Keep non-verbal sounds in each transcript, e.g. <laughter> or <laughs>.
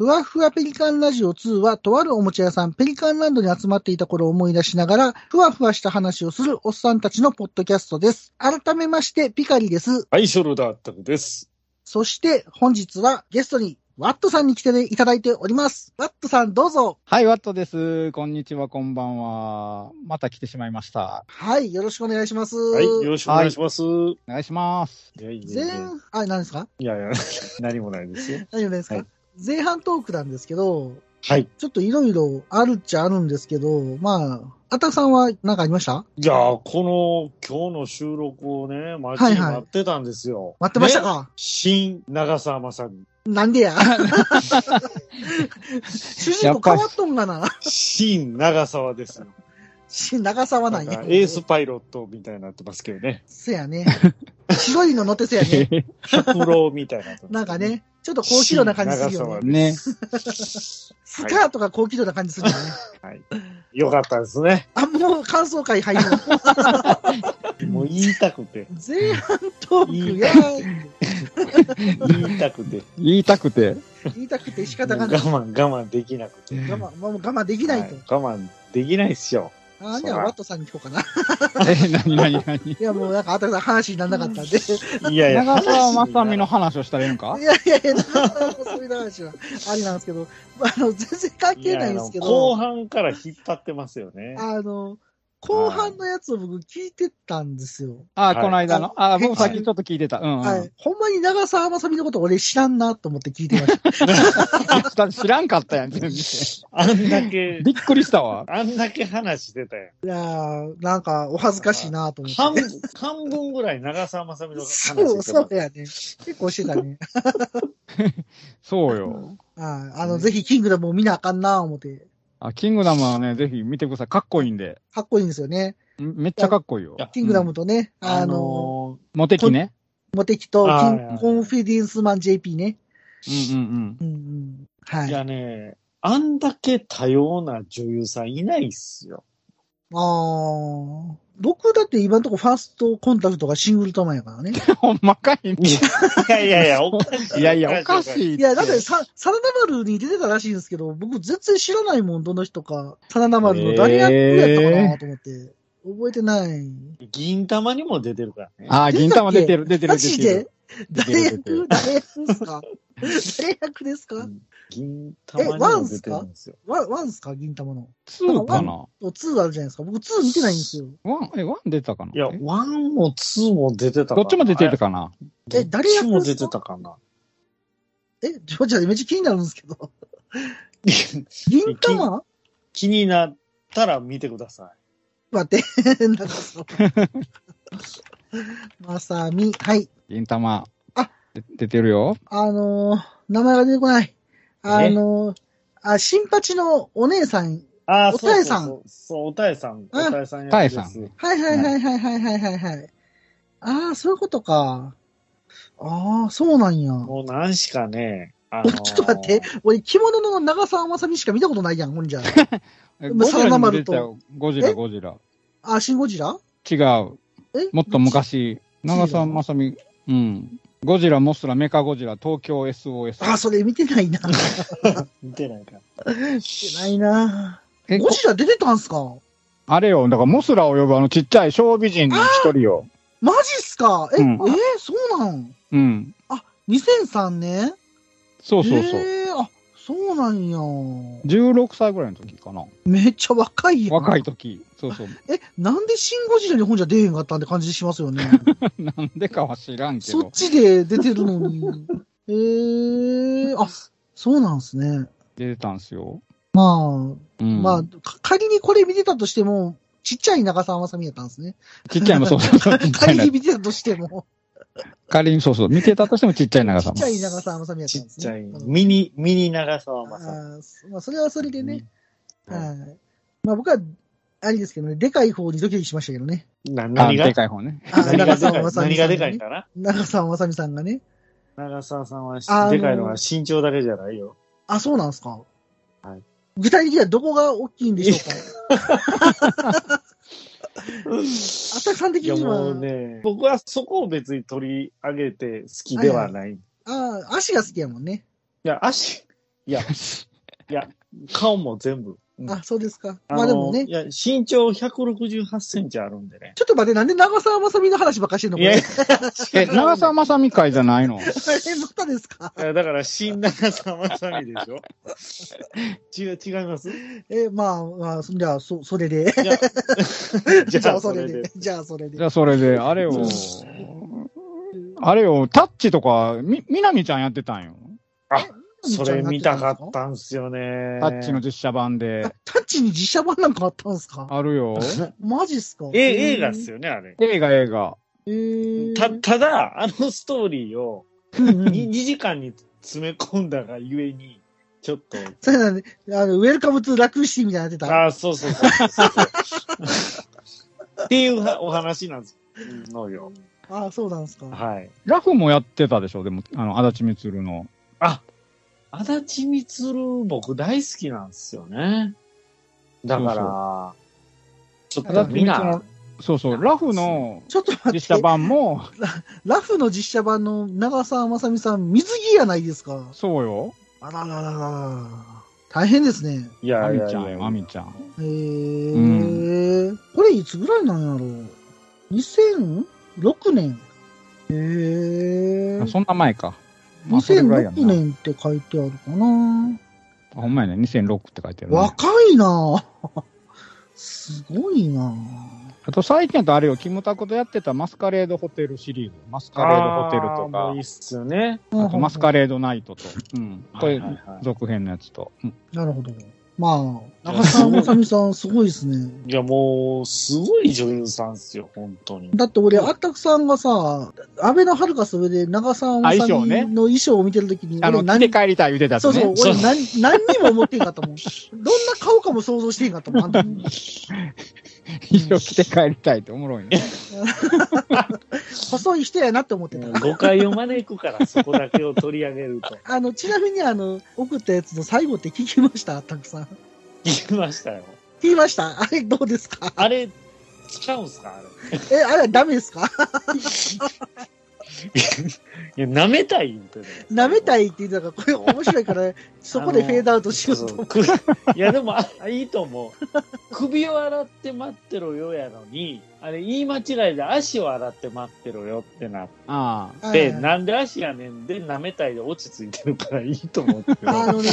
ふわふわペリカンラジオ2は、とあるおもちゃ屋さん、ペリカンランドに集まっていた頃を思い出しながら、ふわふわした話をするおっさんたちのポッドキャストです。改めまして、ピカリです。はい、ショルダータクです。そして、本日はゲストに、ワットさんに来ていただいております。ワットさん、どうぞ。はい、ワットです。こんにちは、こんばんは。また来てしまいました。はい、よろしくお願いします。はい、よろしくお願いします。お願いします。いやいやいや前、あ、何ですか？いやいや、何もないですよ。何をですか、はい前半トークなんですけど、はい。ちょっといろいろあるっちゃあるんですけど、まあ、あたくさんは何かありました？じゃあ、この、今日の収録をね、待ちに待ってたんですよ。待ってましたねか、新長澤まさみ。なんでや？<laughs> <laughs> 主人公変わっとんがな。新長澤ですよ。し <laughs> 長沢ななんんやか。エースパイロットみたいになってますけどね。せやね。白いの乗ってせやね。<laughs> 百郎みたいになってます、なんか。ね、ちょっと高機動な感じするよね。ね。<laughs> スカートが高機動な感じするよね。はい。よかったですね。あ、もう感想会入るの。もう言いたくて。前半トークや言いたくて。言いたくて。言いたくて仕方がない。慢、我慢できなくて。我慢、もう我慢できないと。はい我慢できないっすよ。あ、じゃあ、ワットさんに聞こうかな。え、なになになにいや、もうなんか、あたくさん話にならなかったんで。いやいや。長澤まさみの話をしたらいいんか？いやいやいや、なかなかそういう話はありなんですけど、あの、全然関係ないんですけいや後ど、半から引っ張ってますよね。あの、後半のやつを僕聞いてたんですよ。あ、はいこの間の。あ、僕さっきちょっと聞いてた。うん、うん。はい。ほんまに長澤まさみのこと俺知らんなと思って聞いてました。<laughs> 知らんかったやん、全然。あんだけ、びっくりしたわ。あんだけ話してたやん。いやー、なんかお恥ずかしいなと思半って。半分ぐらい長澤まさみの話してそう、たそうやね。結構してたね。<laughs> そうよ。はい。あの、ぜひキングダムを見なあかんな思って。あ、キングダムはね、ぜひ見てください。かっこいいんで。かっこいいんですよね。んめっちゃかっこいいよキングダムとね、ああの、のモテキね。モテキとキコンフィデンスマン JP ね。うんうんうんうん。はい。ーいやね、あんだけ多様な女優さんいないっすよ。ああ。僕だって今のところファーストコンタクトがシングルトマンやからね。うん。ほんまかいね。いやいやいや、おかしい。いやいや、おかしい。いや、だってさ、サラダ丸に出てたらしいんですけど、僕全然知らないもん、どの人か。サラダ丸の誰役やったかなと思って。覚えてない。銀魂にも出てるからね。あ、銀魂出てる、出てる、出てマジで？る。誰役誰役ですか誰役ですか？銀魂にも出てるんですよ。 one、one っすか？銀魂の。2かな？ツーあるじゃないですか。僕ツー見てないんですよ。 one、え、 one 出てたかな？いや、 one も two も出てたかなどっちも出てるかな？え誰どっちも出てたかな。え、ちょ、じゃあめっちゃ気になるんですけど。<laughs> 銀玉？気になったら見てくださ待って。<laughs> なんかそう。<laughs> まさみ。はい。銀玉。あで出てるよ。あのー、名前が出てこない。あの、あ、新八のお姉さん、あおたえさんそうそうそう。おたえさん。おたえさんや。はいはいはいはいはいはいはい。はい、ああ、そういうことか。ああ、そうなんや。もう何しかね、あのー、<laughs> ちょっと待って、俺、着物の長澤まさみしか見たことないやん、ほんじゃ。サナマルと。ゴジラ、ゴジラ。あ、シンゴジラ？違う。え？もっと昔、長澤まさみ、うん。ゴジラ、モスラ、メカゴジラ、東京 SOS。あ、それ見てないな。見 <laughs> 見てないから。てないな。えゴジラ出てたんすか？あれよ、だからモスラを呼ぶあのちっちゃい小美人の一人よ。マジっすか？え、うんえーそうなん？うん。2003年？そうそうそう。えー、あ、そうなんや。16歳ぐらいの時かな。めっちゃ若いやん。若い時。そうそう。え、なんでシンゴジラに本じゃ出えへんかったんって感じしますよね。<laughs> なんでかは知らんけどそっ。ちで出てるのに。<laughs> えー、あ、そうなんすね。出てたんすよ。まあ、うん。まあ、か仮にこれ見てたとしても、ちっちゃい長澤まさみやったんですね。ちっちゃいの、そうそうそう。<laughs> 仮に見てたとしても、仮にそうそう。見てたとしてもちっちゃい長さちっちゃい長澤まさみやったんですね。ちっちゃい、うんミニ、ミニ長澤まさあーまあ、それはそれでね。うんはい。まあ僕は、あれですけどね、でかい方にドキドキしましたけどね。何が？でかい方ね。あ何がでかい長澤まさみ何がでかさんがねいかな？長澤まさみさんがね。長澤さんはあのでかいのは身長だけじゃないよ。あ、そうなんですか？はい。具体的にはどこが大きいんでしょうか？<laughs> あたくさん的には、ね、僕はそこを別に取り上げて好きではない。いああ、足が好きやもんね。や、足、いいや、いや、顔も全部。うんあ、そうですか。まあでもねい、や、身長168センチあるんでね。ちょっと待って、なんで長澤まさみの話ばっかりしてんのえ、え、長澤まさみ会じゃないの <laughs> またですか？いやだから、新長澤まさみでしょ？<laughs> 違う、違います？え、まあ、まあ、じゃあ、そ、<laughs> それで。じゃあ、それでそれで。。じゃあ、それでじゃ。あ、それで、あれを、あれを、タッチとか、み、みなみちゃんやってたんよ。それ見たかったんすよね。タッチの実写版であ。タッチに実写版なんかあったんですか？あるよ。<laughs> マジっすか？え、映画っすよね、あれ。映画映画。えー、た、ただ、あのストーリーをうんうん 2, 時間に詰め込んだがゆえに、ちょっと、そうなんで、あの、 Welcome to Raccoon City みたいになってた。ああ、そうそうそうそうそう。<laughs> っていうはお話なんですのよ。ああ、そうなんですか。はい。ラフもやってたでしょ？でも、あの、あだち充の。あ、あだち充僕大好きなんですよね。だから、ちょっとみんな、そうそう、ラフのちょっと待って。実写版も、ラフの実写版の長澤まさみさん、水着やないですか。そうよ。あららららら。大変ですね。いやアいやいやミちゃんよ、アミちゃん。へえ、これいつぐらいなんやろう ?2006 年。へえ。そんな前か。まあそれぐらいや2006な年って書いてあるかな。あほんまやね、2006って書いてある、ね。若いなすごいなあと最近やとあれよ、キムタクとやってたマスカレードホテルシリーズ。マスカレードホテルとかあーもういいっ、すよね。あとマスカレードナイトと。うん。これはいはいはい、続編のやつと。うんなるほど。まあ、長澤まさみさんすごいですね。いや、もう、すごい女優さんっすよ、本当に。だって俺、あったくさんがさ、安倍のハルカス上で長澤まさみの衣装を見てるときに、あの、俺着て帰りたい言うてたね。そうそう、俺何、何にも思ってんかったもん。どんな顔かも想像してへんかったもん、あの時 <laughs> 衣装着て帰りたいっておもろいね。細い人やなって思ってた。誤解を招くから、そこだけを取り上げると。<laughs> あの、ちなみにあの、送ったやつの最後って聞きました？たくさん。聞きましたよ。聞きました？あれどうですか？あれ、使うんすか？あれ。え、あれダメですか？<laughs> いや、舐めたい言うてる。舐めたいって言ってたから、これ面白いから、<laughs> そこでフェードアウトしようと <laughs> いや、でも、あいいと思う。首を洗って待ってろよやのに、あれ、言い間違いで足を洗って待ってろよってなっああ。て、はいなんで足やねんで、舐めたいで落ち着いてるからいいと思うけど。あのね、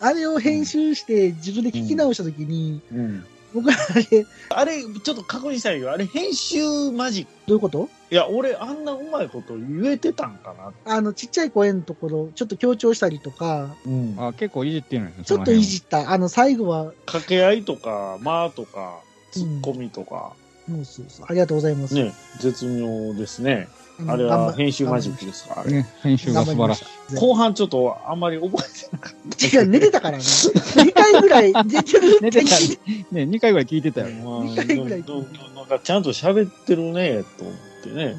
あれを編集して自分で聞き直したときに、うん僕あれ、あれ、ちょっと確認したいけど、あれ、編集マジック。どういうこと？いや、俺、あんなうまいこと言えてたんかな。あの、ちっちゃい声のところ、ちょっと強調したりとか、うん。あ結構いじってるのよね。ちょっといじっった。あの、最後は、掛け合いとか、間とか、ツッコミとか、そうそうそう。ありがとうございます。ね、絶妙ですね。のあれは編集マジックですかあれ。ね、編集が素晴らしい。い。後半ちょっとあんまり覚えてなかっ違う、寝てたからね。2回ぐらい寝てる寝てた <laughs> ね、2回ぐらい聞いてたよ。た。まあ、二回ぐらいどどなんかちゃんと喋ってるね、と思ってうね。ん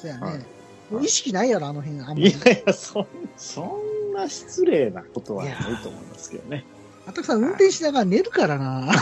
そうやはいね。もう意識ないやろ、あの辺。あんまいり。やいや、そんそんな失礼なことはないと思いますけどね。あたくさん運転しながら寝るからな。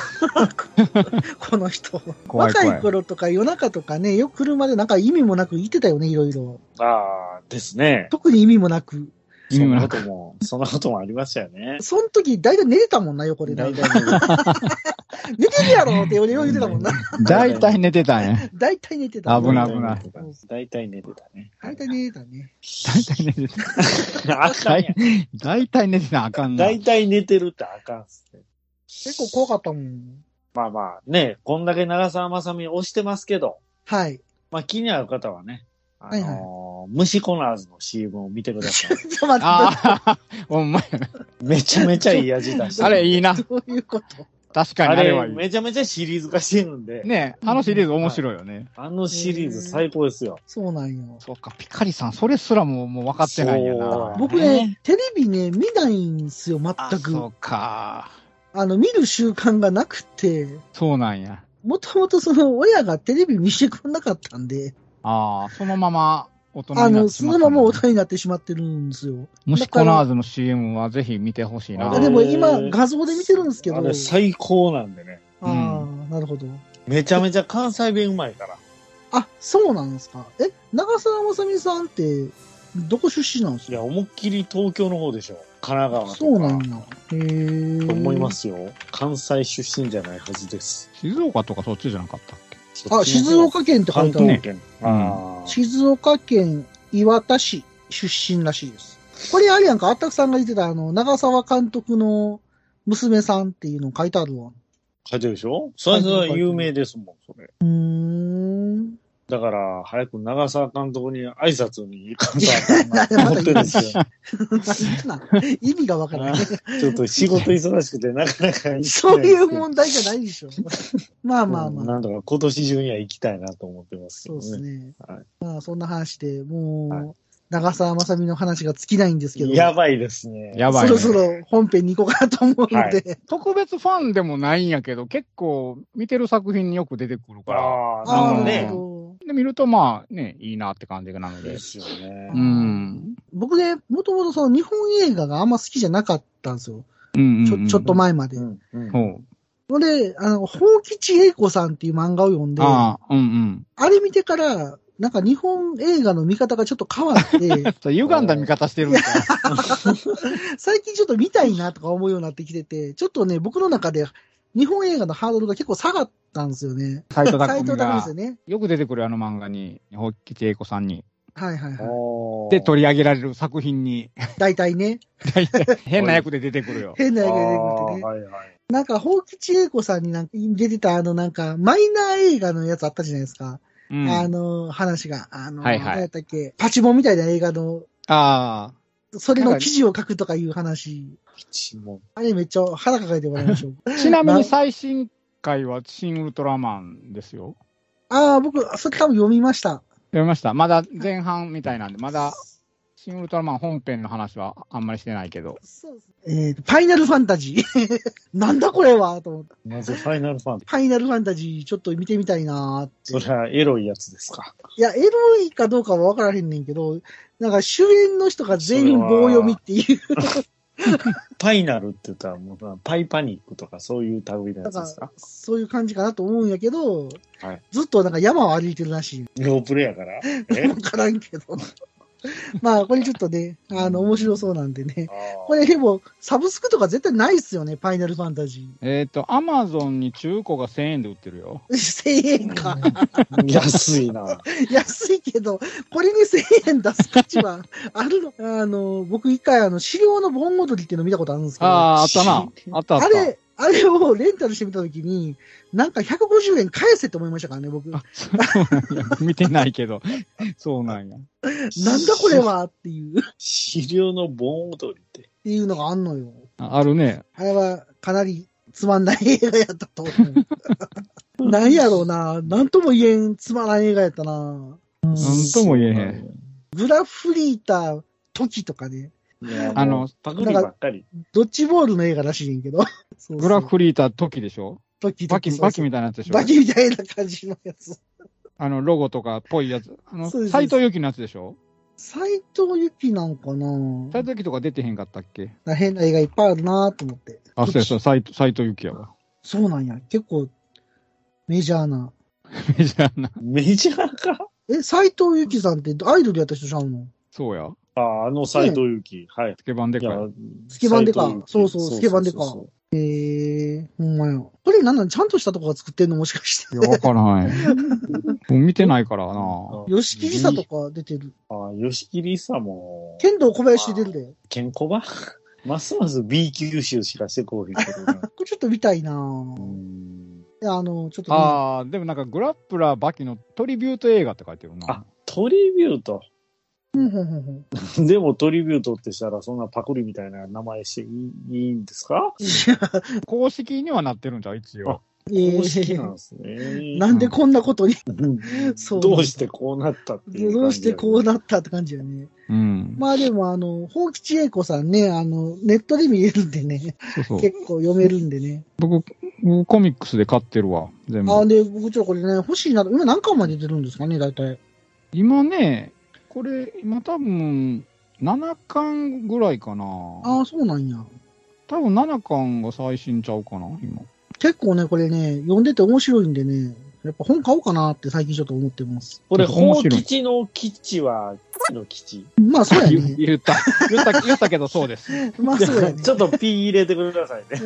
<laughs> この人。怖い怖い若い頃とか夜中とかね、よく車でなんか意味もなく言ってたよね、いろいろ。ああ、ですね。特に意味もなく。そんなことも、そんなこともありましたよね。<laughs> その時、大体寝てたもんな、横で。大大体体寝てるやろって俺よう言ってたもんな。大体寝てたんや。大体寝てた。危ない危ない大体寝てたね。大体寝てたね。大体寝てた。あかん。大体寝てたらあかんな。大体寝てるってあかんっすね。結構怖かったもん。まあまあね、こんだけ長澤まさみ押してますけど、はい。まあ気になる方はね、あのーはい虫コナーズの CM を見てください。<laughs> ちょっと待って。ああ、ほんまやな。めちゃめちゃいい味出してるあれいいな。どういうこと？確かにああれはいい。れめちゃめちゃシリーズ化してるんで、ねあのシリーズ面白いよね。あのシリーズ最高ですよ。そうなんよ。そうか、ピカリさん、それすらももう分かってないんやな。僕ね、テレビね、見ないんすよ、あ全く。そうか。あの、見る習慣がなくて、そうなんや。もともとその親がテレビ見してくれなかったんで、ああ、そのまま大人にあの、なってしまったそのまま大人。人になってしまってるんですよ。虫コナーズの CM はぜひ見てほしいな。でも今、画像で見てるんですけど、あれ最高なんでね。ああ、なるほど。めちゃめちゃ関西弁うまいから。あ、そうなんですか。え、長澤まさみさんって、どこ出身なんですかいや、思いっきり東京の方でしょ。神奈川とか。そうなんや。へえ。と思いま。すよ。関西出身じゃないはずです。静岡とかそっちじゃなかったあ、静岡県って書いてある。静岡県磐田市出身らしいです。これあれやんか、あったくさんが言ってた、あの、長沢監督の娘さんっていうの書いてあるわ。書いてるでしょ？それは有名ですもん、それ。うーん。だから、早く長澤監督に挨拶に行かんと思ってるんですよ。な意味がわからない。ちょっと仕事忙しくてなかなかそういう問題じゃないでしょ。まあまあまあ。なんとか今年中には行きたいなと思ってますけそうどね。ですね。はいまあそんな話で、もう、はい長澤まさみの話が尽きないんですけど。やばいですね。やばい、ね。そろそろ本編に行こうかなと思うので、はい特別ファンでもないんやけど、結構見てる作品によく出てくるから。ああ、ああ、なる。ほど。で、見るとまあね、いいなって感じなのでで。すよねう。ん。僕ね、もともとその日本映画があんま好きじゃなかったんですよ。うんうんうんちょ、ちょっと前まで。うんうんで、あの、宝吉英子さんっていう漫画を読んで、あああ、うんうん。れ見てから、なんか日本映画の見方がちょっと変わって、<laughs> そう歪んだ見方してるみたい。<laughs> 最近ちょっと見たいなとか思うようになってきてて、ちょっとね、僕の中で日本映画のハードルが結構下がったんですよね。斎藤匠が匠ですよね。よく出てくるあの漫画に、ホッキチエイコさんに。はいはいはい。で、取り上げられる作品に、大体ね、大体変な役で出てくるよ。変な映画が出てくるあてね。ーはいはい。なんか、宝吉英子さんになんか出てたあのなんか、マイナー映画のやつあったじゃないですか。うん。あの、話が。あの、はいはい何やったっけ、パチモンみたいな映画の、あそれの記事を書くとかいう話。あれめっちゃ腹抱えてもらいましょう。あ。<laughs> ちなみに最新回は新ウルトラマンですよ。ああ、僕、それ多分読みました。読みました。まだ前半みたいなんで、まだ新ウルトラマン本編の話はあんまりしてないけど。そうですえーと、ファイナルファンタジー。<laughs> なんだこれはと思って。まずファイナルファン。ファイナルファンタジーちょっと見てみたいなーって。それはエロいやつですか？いや、エロいかどうかはわからへんねんけど、なんか主演の人が全員棒読みっていう。<laughs> パイナルって言ったらもう、パイパニックとかそういう類のやつですか、そういう感じかなと思うんやけど、はいずっとなんか山を歩いてるらしい。ロープレやから？え？<laughs> わからんけど。<laughs> まあ、これちょっとね、あの、面白そうなんでね。あこれでも、サブスクとか絶対ないっすよね、ファイナルファンタジえっ、と、アマゾンに中古が1000円で売ってるよ。ー。1000円か。ー安いな。<laughs> 安いけど、これに1000円出す価値はあるの？あの、僕一回あの、資料の盆踊りっていうの見たことあるんですけど、あああ、あったな。あったあった。れ、あれをレンタルしてみたときに、なんか150円返せって思いましたからね、僕。なあそうなんや見てないけど。<laughs> そうなんや。んだこれはっていう、っ資料の盆踊りって。ていうのがあんのよ。ああるね。あれはかなりつまんない映画やったと思う。<laughs> なんやろうな。なんとも言えんつまらん映画やったな。なんとも言えへん。グラフリータ時とかね。あのパクリばっかり。ドッジボールの映画らしいねんけど。<laughs> そうそうグラフリーター時でしょ？時バキ、バキみたいなやつでしょ？バキみたいな感じのやつ。あの、ロゴとかっぽいやつ。あの、斎藤由貴のやつでしょ？斎藤由貴なんかな？斎藤由貴とか出てへんかったっけ？変な映画いっぱいあるなと思って。あ、そうやそう、斎藤由貴やわ。そうなんや。結構、メジャーな。<laughs> メジャーな。メジャーかえ、斎藤由貴さんってアイドルやった人ちゃうの？そうや。ああ、あの斎藤由貴。はい。スケバンでいやかい。、スケバンデカそうそうスケバンデカええー、ほんまや。これなんなんちゃんとしたとこが作ってんの？もしかして。いや、わからない。<laughs> もう見てないからな。吉木りさとか出てる？ああ、吉木りさも、剣道小林出てるで。ケンコバますます B 級集しかしてこうへんけどな。<laughs> これちょっと見たいなうぁ。んいや、あの、ちょっと、ね、ああ、でもなんかグラップラーバキのトリビュート映画って書いてるな。あ、トリビュート。でもトリビュートってしたらそん。なパクリみたいな名前していいん。ですかいや公式にはなってるん。じゃ一応。公式なん。ですね。なん。でこん。なことに、うん。そうどうしてこうなったっていうどうしてこうなったって感じやね。うん。まあでも、あの、宝吉英子さん。ね、あの、ネットで見れるん。でね、そうそう。結構読めるん。でね。僕、コミックスで買ってるわ。全部。あ、で、僕ちょこれね、欲しいな。今何巻まで出てるん。ですかね、大体。今ね、これ、今多分、7巻ぐらいかな。ああ、そうなんや。多分7巻が最新ちゃうかな、今。結構ね、これね、読んでて面白いんでね、やっぱ本買おうかなって最近ちょっと思ってます。これ、面白い法吉の基地は、基地の基地。まあ、そうや言ね。<laughs> 言った。言った、言ったけどそうです。<laughs> まあ、そうやね。ちょっと P 入れてくださいね。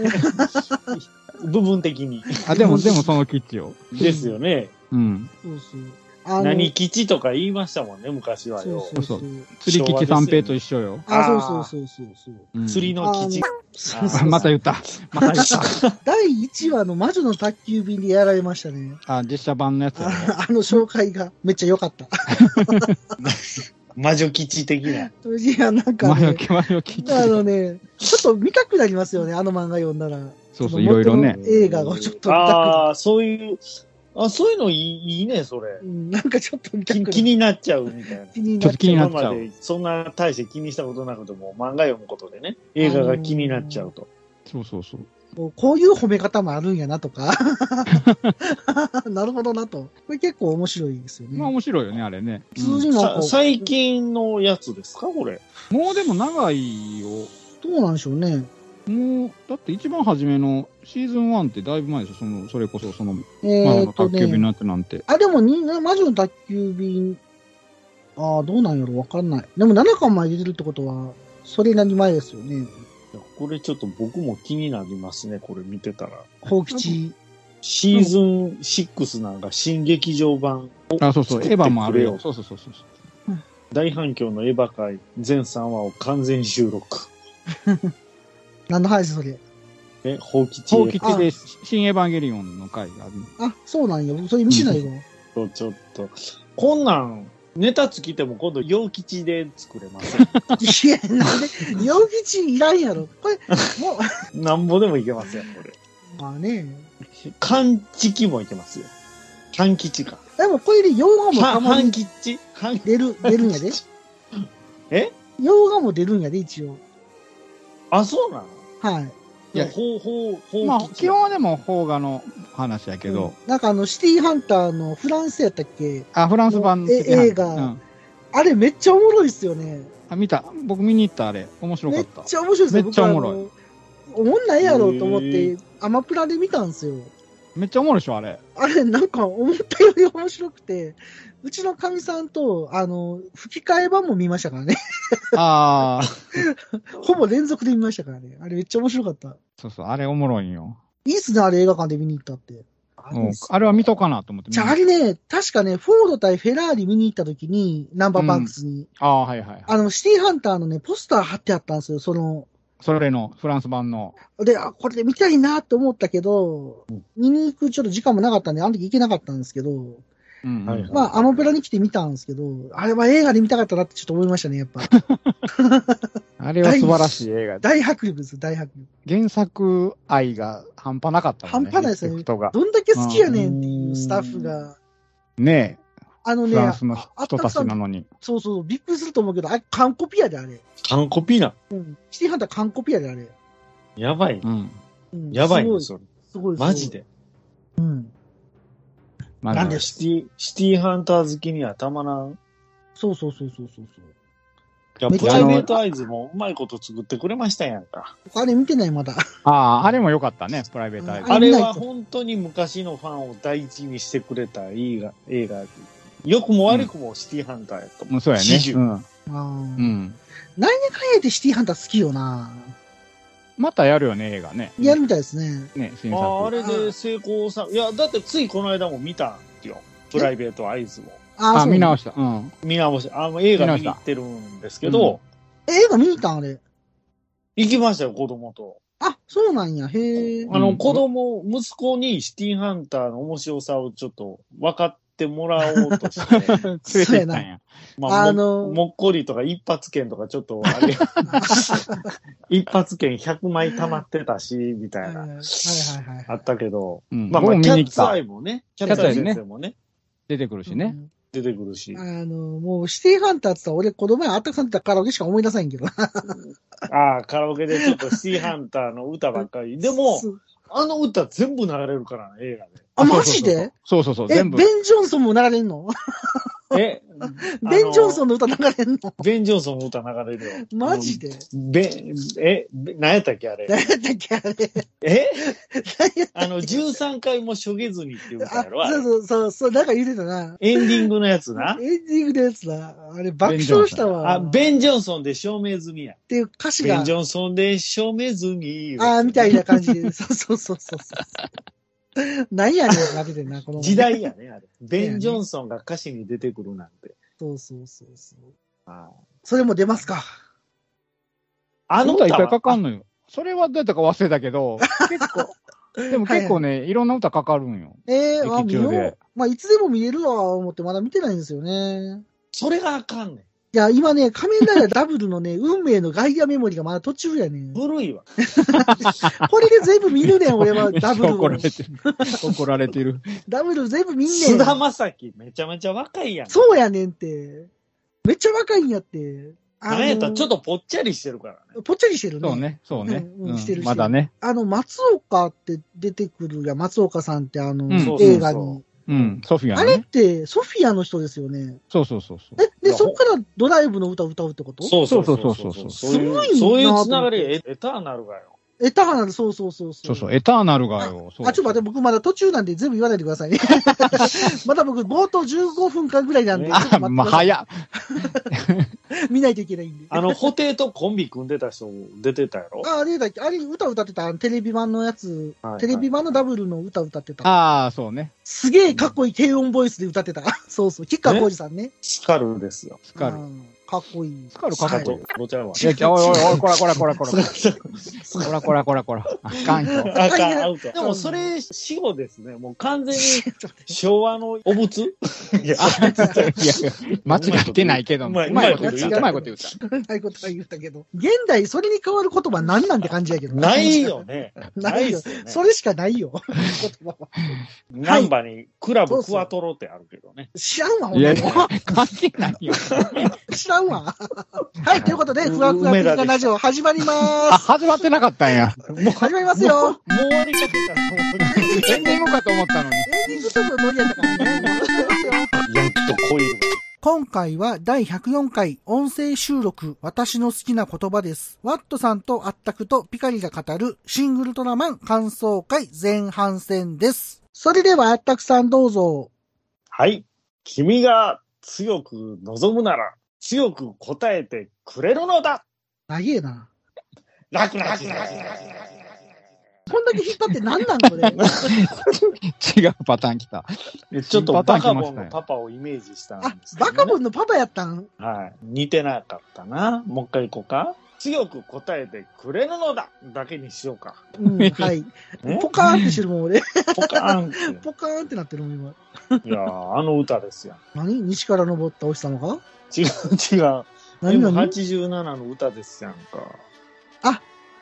<laughs> 部分的に。あ、でも、でもそのキッチよ。ですよね。うん。そうそう。何基地とか言いましたもんね、昔はよ。そうそうそう。釣り吉三平と一緒よ。あ、そうそうそうそうそう。うん釣りの基地。そうそうあまた言った。また言った。第1話の魔女の宅急便でやられましたね。あ、実写版のやつ。あ <laughs> あの紹介がめっちゃ良かった。魔女基地的な。いや、なんかね、マヨキマヨキッチ。あのね、ちょっと見たくなりますよね、あの漫画読んだら。そうそう、いろいろね。映画がちょっと見たくなああ、そういう、あ、そういうのいいいいね、それる。。うんなんかちょっと。気気になっちゃうみたいな。気にちょっと気になっちゃう今までそんな大して気にしたことなくても、漫画読むことでね、映画が気になっちゃうと。そうそうそう。こうこういう褒め方もあるんやなとか。<laughs> <laughs> なるほどなと。これ結構面白いですよね。まあ面白いよね、あれね。普通にもこうさ最近のやつですか、これ。もうでも長いよ。どうなんでしょうね。もう、だって一番初めのシーズン1ってだいぶ前でしょ、その、それこそ、その、えまあ、ーっとね。宅急便のやつなんて。あ、でもに、魔女の宅急便、ああ、どうなんやろわかんない。でも7巻まで出てるってことは、それなり前ですよね。いやこれちょっと僕も気になりますね、これ見てたら。宝吉。シーズン6なんか新劇場版をあ、そうそう、エヴァもあるよ。そうそうそうそう。大反響のエヴァ界全3話を完全収録。<laughs> 何の話それ？え、宝吉宝吉で新エヴァンゲリオンの回がある。あ、そうなんや。僕それ見てないわ。と <laughs> ちょっと、こんなん、ネタ尽きても今度、陽吉で作れません。<laughs> いや、なんで、洋吉いらんやろ。これ、も <laughs> なんぼでもいけますよ、これ。う、まあね。勘吉もいけますよ。勘吉か。でもこれで洋画もた半まに半吉？半出る、出るんやで。え？洋画も出るんやで、一応。あ、そうなの？はい。いやほうほう、ほうまあ、吉基本はでも、邦画の話やけど、うんなんかあの、シティーハンターのフランスやったっけ？あ、フランス版え映画うん。あれめっちゃおもろいっすよね。あ、見た。僕見に行った、あれ。面白かめっった。ちゃ面白いですよ。めっちゃおもろい。おもんないやろうと思っへて、アマプラで見たんですよ。めっちゃおもろいでしょ、あれ。あれ、なんか思ったより面白くて、うちのかみさんと、あの、吹き替え版も見ましたからね。ああ、<laughs> ほぼ連続で見ましたからね。あれめっちゃ面白かった。そうそう、あれおもろいんよ。いいっすね、あれ映画館で見に行ったって。あうんあれは見とかなと思って見じゃあ、あれね、確かね、フォード対フェラーリ見に行った時に、ナンバーバンクスに、ああ、はいはいはい。あの、シティハンターのね、ポスター貼ってあったんですよ、その、それのフランス版の。で、あ、これで見たいなって思ったけど、見に行くちょっと時間もなかったんで、あの時行けなかったんですけど、うん、はいはいまあ、アマプラに来て見たんですけど、あれは映画で見たかったなってちょっと思いましたね、やっぱ。<laughs> あれは素晴らしい映画で。大迫力です、大迫力。原作愛が半端なかったね。半端ないですね。どんだけ好きやねんっていうスタッフが。ねえ、あのね、フランスのあ人たちなのに。そうそう、びっくりすると思うけど、あれ、完コピやで、あれ。完コピな。うん。シティハンター完コピやで、あれ。やばい。うん。うん、やばいね、すごい。それ。すごい。マジで。うん。まあなんでシティ、シティハンター好きにはたまらん？そうそうそうそうそうそう。いや、めっちゃプライベートアイズもうまいこと作ってくれましたやんか。あれ見てない、まだ。ああ、あれも良かったね、プライベートアイズ。ああれ見ないとは本当に昔のファンを大事にしてくれた映画、映画。良くも悪くもシティハンターやと思う。うん、そうやね。うん。あーうん。何やかんやってシティハンター好きよな。またやるよね、映画ね。やるみたいですね。ね、新ああ、あ作。れで成功さ、いや、だってついこの間も見たんよ。プライベートアイズも。あーあ、見直しした。うん。見直し、あの映画見に行ってるんですけど、た。映画見に行ったんあれ？行きましたよ、子供と。あ、そうなんや。へえ。んあの、子供、息子にシティハンターの面白さをちょっと分かってもらおうとして、<laughs> 連れて行ったんや。まあ、あのももっこりとか一発券とかちょっと、あれ、<laughs> 一発券100枚溜まってたし、みたいな、はいはいはいはい。あったけど、うん。まあまあ、キャッツア。イもね、キキャッツアイね先生もね、出てくるしね。出てくるしあ。の、もう、シティハンターって言ったら、俺、子供やあったくさんって言ったらカラオケしか思い出さんけど。ああ、カラオケでちょっとシティハンターの歌ばっかり。でも、そうあの歌全部流れるからね、映画で。あ、マジで？そうそうそう、え、ベン・。ジョンソンも流れんの？え、<laughs> ベン・ジョンソン。ンの歌流れんの？ベン・ジョンソンの歌流れるよ。マジで？ベン、え、べ何やったっけあれ？何やったっけあれ？え？あの、13回もしょげずにっていう歌あやろそうそうそう、そう、なんか言うてたな。エンディングのやつな。エンディングのやつだ。あれ、爆笑したわ。あ、ベン・ジョンソンで証明済みや。っていう歌詞がベン・ジ、ョンソンで証明済み。ああ、みたいな感じで。そうそうそうそうそう。<laughs> 何やねん、なっててんな、この。<laughs> 時代やね、あれ。<laughs> ベン・ジョンソンが歌詞に出てくるなんて。そうそうそうそう。あそれも出ますか。あの歌歌いっぱいかかはんのよ。それはどうやったか忘れたけど、結構、でも結構ね、いろんな歌かかるんよ。ええー、あ、見よう。まあ、いつでも見れるわ、思ってまだ見てないんですよね。それがあかんねん。いや、今ね、仮面ライダーダブルのね、<laughs> 運命のガイアメモリがまだ途中やねん。古いわ。<laughs> これで全部見るねん、俺は、<laughs> ダブルを怒ら。れてる。怒られてる。ダブル全部見んね菅田ん。将暉めちゃめちゃ若いやん。そうやねんって。めっちゃ若いんやって。あなんやったらのちょっとぽっちゃりしてるからね。ぽっちゃりしてるね。そうね、そうね。うんしてるしまだね。あの、松岡って出てくるや、松岡さんってあの、映画に。うん、ソフィアあれっね。て、ソフィアの人ですよね。そうそうそうそう。え、で、そっからドライブの歌歌うってこと？そうそうそうそうそうそうそういうすごいなそういうつながり、エエターナルがよ。エターナル、そうそうそうそう。そうそう、エターナルがよ。そうあ、ちょっと待って、僕まだ途中なんで全部言わないでくださいね。<laughs> まだ僕冒頭15分間ぐらいなんで、ちょっと待ってください <laughs> まあ、早っ。<laughs> 見ないといけないんで。あの、布袋とコンビ組んでた人出てたやろ？あ、あれだっけ？あれ歌歌ってた？テレビ版のやつ、はいはいテレビ版のダブルの歌歌ってた。ああ、そうね。すげえかっこいい低音ボイスで歌ってた。<laughs> そうそう。吉川浩司さんね。スカルですよ。スカル。うんかっこいい。スカルかっこいいと。どちらは。いや、おいおいおい、こらこらこらこらこら。こらこら <laughs> こら。あかんよ。あかん、アウト。でもそれ、死後ですね。もう完全に <laughs> 昭和のお仏いや、間違ってないけど。ううまいこと言った。うまいこと言った。うまいことは言ったけど。現代それに変わる言葉何なんて感じやけど。ないよ。<laughs> ね。ないよ。それしかないよ。言葉はナンバにクラブクワトロってあるけどね。知らんわ、ほんいや、まに関係ないよ。知らんわ。はい、ということで、ふわふわピリカラジオ始まりあ、ま始まってなかったんや。もうす。始まりますよ。もう終わりかけたらもうエンディングかと思ったのに。エンディングちょっとノリやったからね。やっとコイル。今回は第104回音声収録私の好きな言葉です。ワットさんとアッタクとピカリが語るシングルトラマン感想会前半戦です。それではアッタクさんどうぞ。はい。君が強く望むなら、強く答えてくれるのだ長えな。楽な楽な楽なこんだけ引っ張って何なんこれ。<laughs> 違うパターン来た。ちょっとバカボンのパパをイメージしたんあです、けど、バね。カボンのパパやったん？はい。似てなかったな。もう一回行こうか。強く答えてくれるのだだけにしようか。うん、はい。ね？ポカーンってしてるもん俺。ポカーン。<laughs> ポカーンってなってるもん今。いやー、あの歌ですよ。何？西から登ったお日様が違う違う。何何 M87 の歌ですやんか。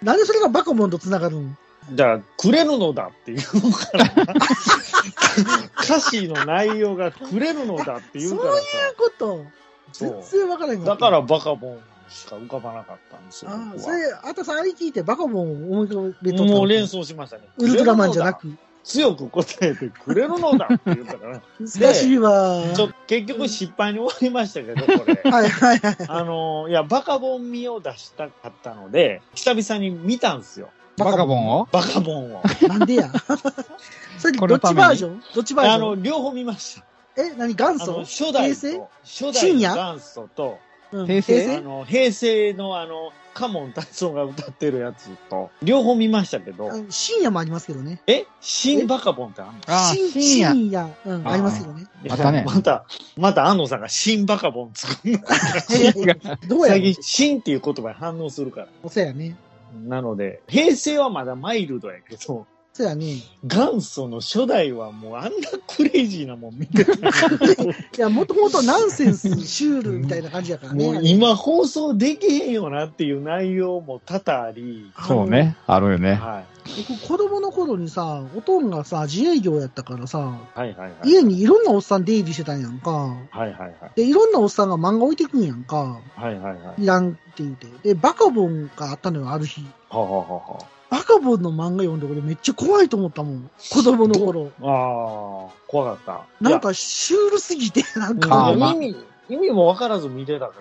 なんでそれがバカボンと繋がるん？じゃあ、くれるのだって言うからな。<laughs> 歌詞の内容がくれるのだって言うからさ。こと。そう全然わからへんだからバカボンしか浮かばなかったんですよ。ああ、それ、あたさんあれ聞いてバカボンを思い浮かべとったもう連想しましたね。ウルトラマンじゃなく。く。強く答えてくれるのだって言ったから。難しいわ。ちょ結局失敗に終わりましたけど、これ。はいはいはい。あの、いや、バカボン見を出したかったので、久々に見たんですよ。バカボンを？バカボンを。なんでや？<laughs> それどっちバージョン？どっちバーあの、ジョン？両方見ました。え、何元あの、祖初代と、初代深夜の元祖と、うん平成？あの、平成のあの、カモン達夫が歌ってるやつと、両方見ましたけどあ、深夜もありますけどね。え？新バカボンってあんの？あ深深夜深夜。うん、あありますけどね。またねまた、また安野さんが新バカボン作る <laughs> どうやろ最近、新っていう言葉に反応するから。うそうやね。なので、平成はまだマイルドやけど、そうやね。い元祖の初代はもうあんなクレイジーなもん見てた。<laughs> や、もともとナンセンス、シュールみたいな感じやからね。<laughs> もう今放送できへんよなっていう内容も多々あり、そうね。あるよね。は僕、子供の頃にさ、おとんがさ、自営業やったからさ、い。はいはいはい。家にいろんなおっさん出入りしてたんやんか。はいはいはい。で、いろんなおっさんが漫画置いてくんやんか。はいはいはい。いらんって言うて。で、バカボンがあったのよ、ある日。はあ、はあはあはバカボンの漫画読んで俺めっちゃ怖いと思ったもん。子供の頃。ああ、怖かった。なんかシュールすぎて、なんか、まあ意味、意味も分からず見てたか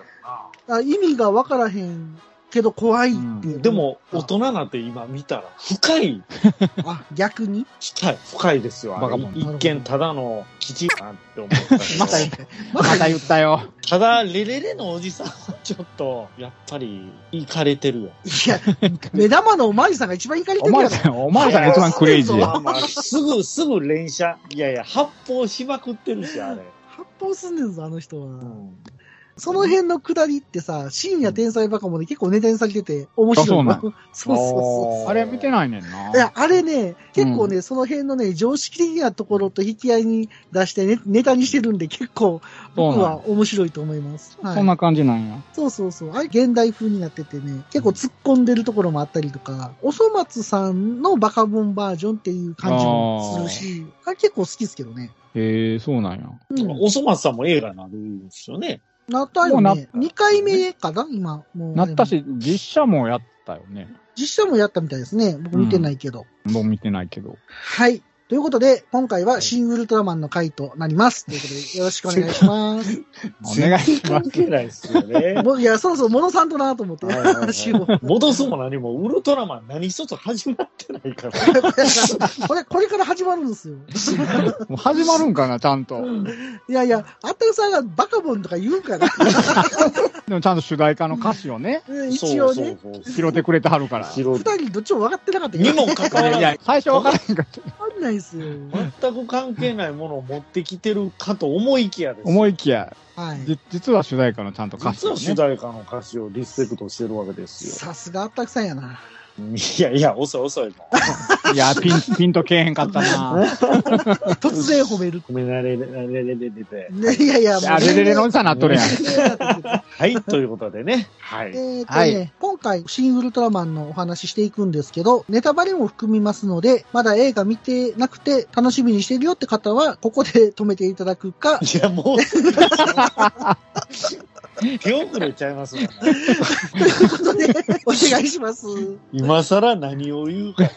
らあ意味がわからへんけど怖いっていう。な。でも、大人なんて今見たら、深い、あ、逆に？深い、深いですよ。あれバカボン一見ただの基地だなって思ったけど。<laughs> また言って。また言ったよ。ただ、レレレのおじさんはちょっと、やっぱり、いかれてるよ。いや、目玉のおまわりさんが一番怒りてるやろ。お前さん、お前さんが一番クレイジーや。まあまあ、すぐ、すぐ連射。いやいや、発砲しまくってるし、あれ。発砲すんねんぞ、あの人は。うんその辺の下りってさ、深夜天才バカもで結構ネタにされてて面白い。あそうなん？<laughs> そうそうそう。あれ見てないねんな。いや、あれね、結構ね、その辺のね、常識的なところと引き合いに出してね、ネタにしてるんで結構、僕は面白いと思います。はい。そんな感じなんや。そうそうそう。あれ、現代風になっててね、結構突っ込んでるところもあったりとか、おそ松さんのバカボンバージョンっていう感じもするし、あれ結構好きですけどね。へえ、そうなんや。うん。おそ松さんも映画になるんですよね。なったよもうなね。2回目かな今。もう。なった。し、実写もやったよね。実写もやったみたいですね。僕見てないけど。もう見てないけど。はい。ということで、今回はシン・ウルトラマンの回となります。ということで、よろしくお願いします。<laughs> お願いします関係ないですよね。いや、そろそろ戻さんとなと思って、はいはいはい話を。戻すも何も、ウルトラマン何一つ始まってないから。<laughs> これ、これから始まるんですよ。<laughs> もう始まるんかな、ちゃんと。いやいや、あったくさんがバカボンとか言うから。でもちゃんと主題歌の歌詞をね、うん一応ね、そうそうそう拾ってくれてはるから。二人どっちも分かってなかったけど、にもかかわらずいや、最初わからへんかった。ないですよ。全く関係ないものを持ってきてるかと思いきやですよ。思いきや、はい。じ実は主題歌のちゃんと歌詞をね。実は主題歌の歌詞をリスペクトしてるわけですよ。さすがあったくさんやな。いやいや、遅い遅いもん。<laughs> いや、ピン、ピンとけえへんかったな。<laughs> 突然褒める。ごめんなれれれれれれれ。ね、いやいや、いや、レレレのおじさんなっとるやん。はい、ということでね。はい。えーとね、はい今回、シン・ウルトラマンのお話ししていくんですけど、ネタバレも含みますので、まだ映画見てなくて楽しみにしてるよって方は、ここで止めていただくか、いや、もう。手遅れちゃいますもんね。ということで、お願いします。<laughs> 今更何を言うか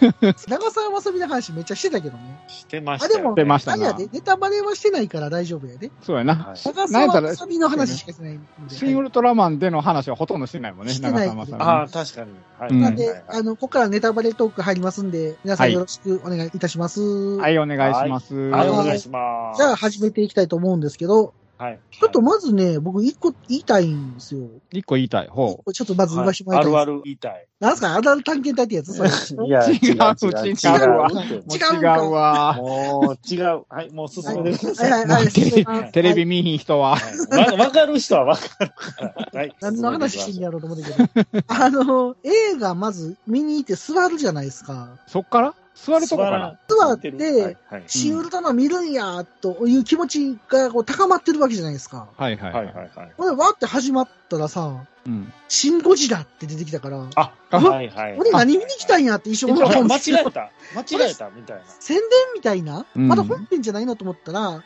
長澤まさみの話めっちゃしてたけどね。してましあ、たよ。でも、出ましあれやで、ネタバレはしてないから大丈夫やで。そうやな。はい長澤まさみの話しかしてないんで。シン・ウルトラマンでの話はほとんどしてないもんね、してない長澤まさみ。ああ、確かに。はい。うんなんで、はいあの、ここからネタバレトーク入りますんで、皆さんよろしくお願いいたします。はい、お願いします。はい、お願いします。じゃあ始めていきたいと思うんですけど、はい。ちょっとまずね、僕一個言いたいんですよ。一個言いたい。ほちょっとまず言わしてもらあるあいたいんです。る言いたい。なんすか？アダル探検隊ってやつ？それ。<laughs> いや、違う、違う、違う違うわう。もう違違うわ。もう、違う。はい、もう進めてください。はいはいはい。<laughs> テレビ見ひん人は。はいわわかる人はわかるから。はい。<laughs> 何の話してんややろうと思ったけど。あの、映画まず見に行って座るじゃないですか。そっから？座るとこから。座ってシン・ウルトラマン見るんや、という気持ちがこう高まってるわけじゃないですか。はいはいはいはいはい。はい。これ、わーって始まったらさ、うん。シン・ゴジラって出てきたから、あ、あはいはい。俺何見に来たんやって一瞬思ったんですよ違えた。間違えたみたいな。宣伝みたいな、うんまだ本編じゃないのと思ったら、バ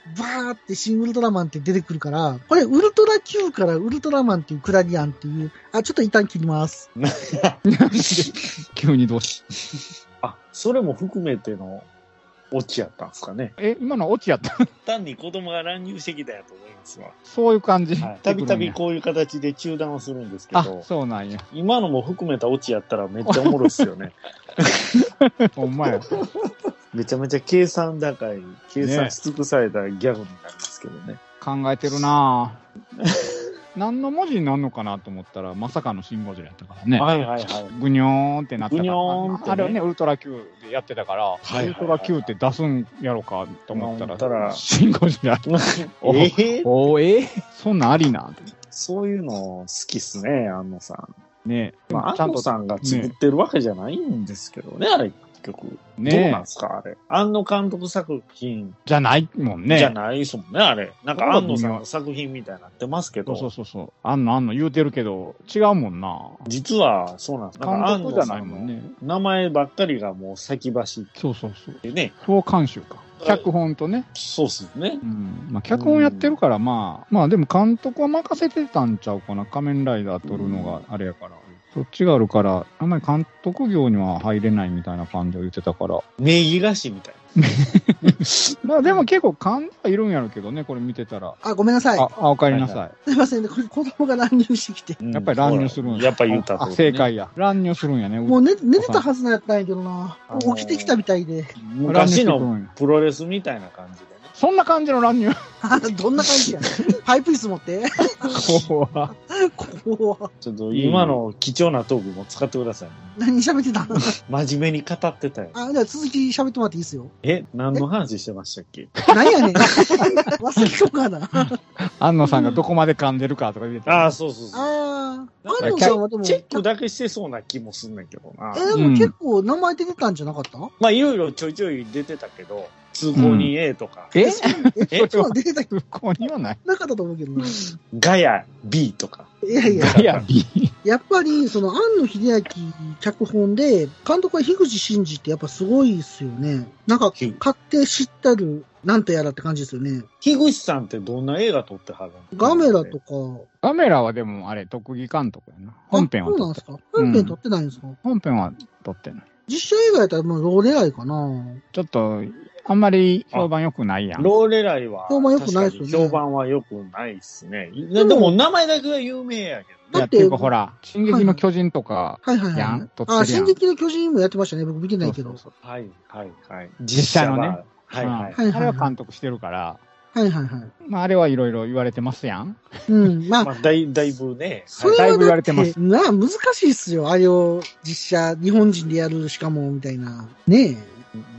ーってシン・ウルトラマンって出てくるから、これウルトラ Q からウルトラマンっていうクラリアンっていう、あ、ちょっと一旦切ります。<laughs> 急にどうし。あ、それも含めてのオチやったんですかね。え、今のオチやった？単に子供が乱入してきたやと思いますわ。そういう感じ。はいたびたびこういう形で中断をするんですけあど、、そうなんや。今のも含めたオチやったらめっちゃおもろいっすよね。<laughs> ほんまや。めちゃめちゃ計算高い、計算し尽くされたギャグになりますけどね。考えてるなぁ。何の文字になるのかなと思ったら、まさかのシンゴジラやったからね。はいはいはい。ぐにょーんってなったから。ぐにょーんってねあれはね、ウルトラ Q でやってたから、はいはいはいウルトラ Q って出すんやろかと思ったら、たらシンゴジラ。お <laughs> えー？おえー？そんなんありな。そういうの好きっすね、安野さん。ねまあ、ちゃんと安野さんが作ってるわけじゃないんですけどね、あれ、結局。ねどうなんすか、あれ。安野監督作品じゃないもんね。じゃないですもんね、あれ。なんか安野さんの作品みたいになってますけど、そうそうそうそう。あんのあんの言うてるけど、違うもんな。実はそうなんです。監督じゃないもんね。名前ばっかりがもう先走っそうそうそう。てね。総監修か。脚本とね。そうっすね。うん。まあ、脚本やってるから、まあ、まあでも監督は任せてたんちゃうかな。仮面ライダー撮るのがあれやから。そっちがあるから、あんまり監督業には入れないみたいな感じを言ってたから。名義菓子みたい <laughs> まあでも結構勘はいるんやろうけどね、これ見てたら。あ、ごめんなさい。あ、あお帰りなさい。すいませんね。これ子供が乱入してきて。な。やっぱり乱入するんやっぱり言ったあ、と、正。解や。乱入するんやね。もう寝寝てたはずなんやったんやけどなあ。のー起きてきたみたいで。昔の。プロレスみたいな感じでね。そんな感じの乱入あ <laughs> どんな感じや。<laughs> パイプ椅子持って。こうは。怖ちょっと今の貴重なトークも使ってください、ね。何喋ってた？真面目に語ってたよ。あ、じゃあ続き喋ってもらっていいですよ。え、何の話してましたっけ？何やねん。<laughs> 忘れとかな。安野さんがどこまで噛んでるかとか言ってた。ああ、そうそうそう。あ安藤さんはでも、チェックだけしてそうな気もすんねんけどな。え、でも結構名前出てたんじゃなかった、まあ、いろいろちょいちょい出てたけど、通行人 A とか、ええ、え？そう出てた不幸にはない。なかったと思うけどな。ガヤ B とか。いやいや、ガヤ B。やっぱり、その、庵野秀明脚本で、監督は樋口真嗣ってやっぱすごいですよね。なんか、ひ勝手知ったる、なんとやらって感じですよね。樋口さんってどんな映画撮ってはるの？ガメラとか、カメラはでもあれ、特技監督やな。本編はそうなんですか？本編撮ってないんですか、本編は撮ってない。実写映画やったらもうローレアイかなちょっと、あんまり評判良くないやん。ローレライは、評判良くないっすよね評判は良くないっすね。でも、でも名前だけは有名やけどね。いや、っていうかほら、進撃の巨人とか、はいはいやはいやんあ、進撃の巨人もやってましたね。僕見てないけど。そうそうそうはい、はい、はい。実写のねははい、はい。あれは監督してるから、はいはいはい。まあ、あれはいろいろ言われてますやん。うん。<laughs> まあ、まあ、だいだいぶね。それはだいぶ言わだってれますなあ、難しいっすよ。あれを実写、日本人でやるしかも、みたいな。ね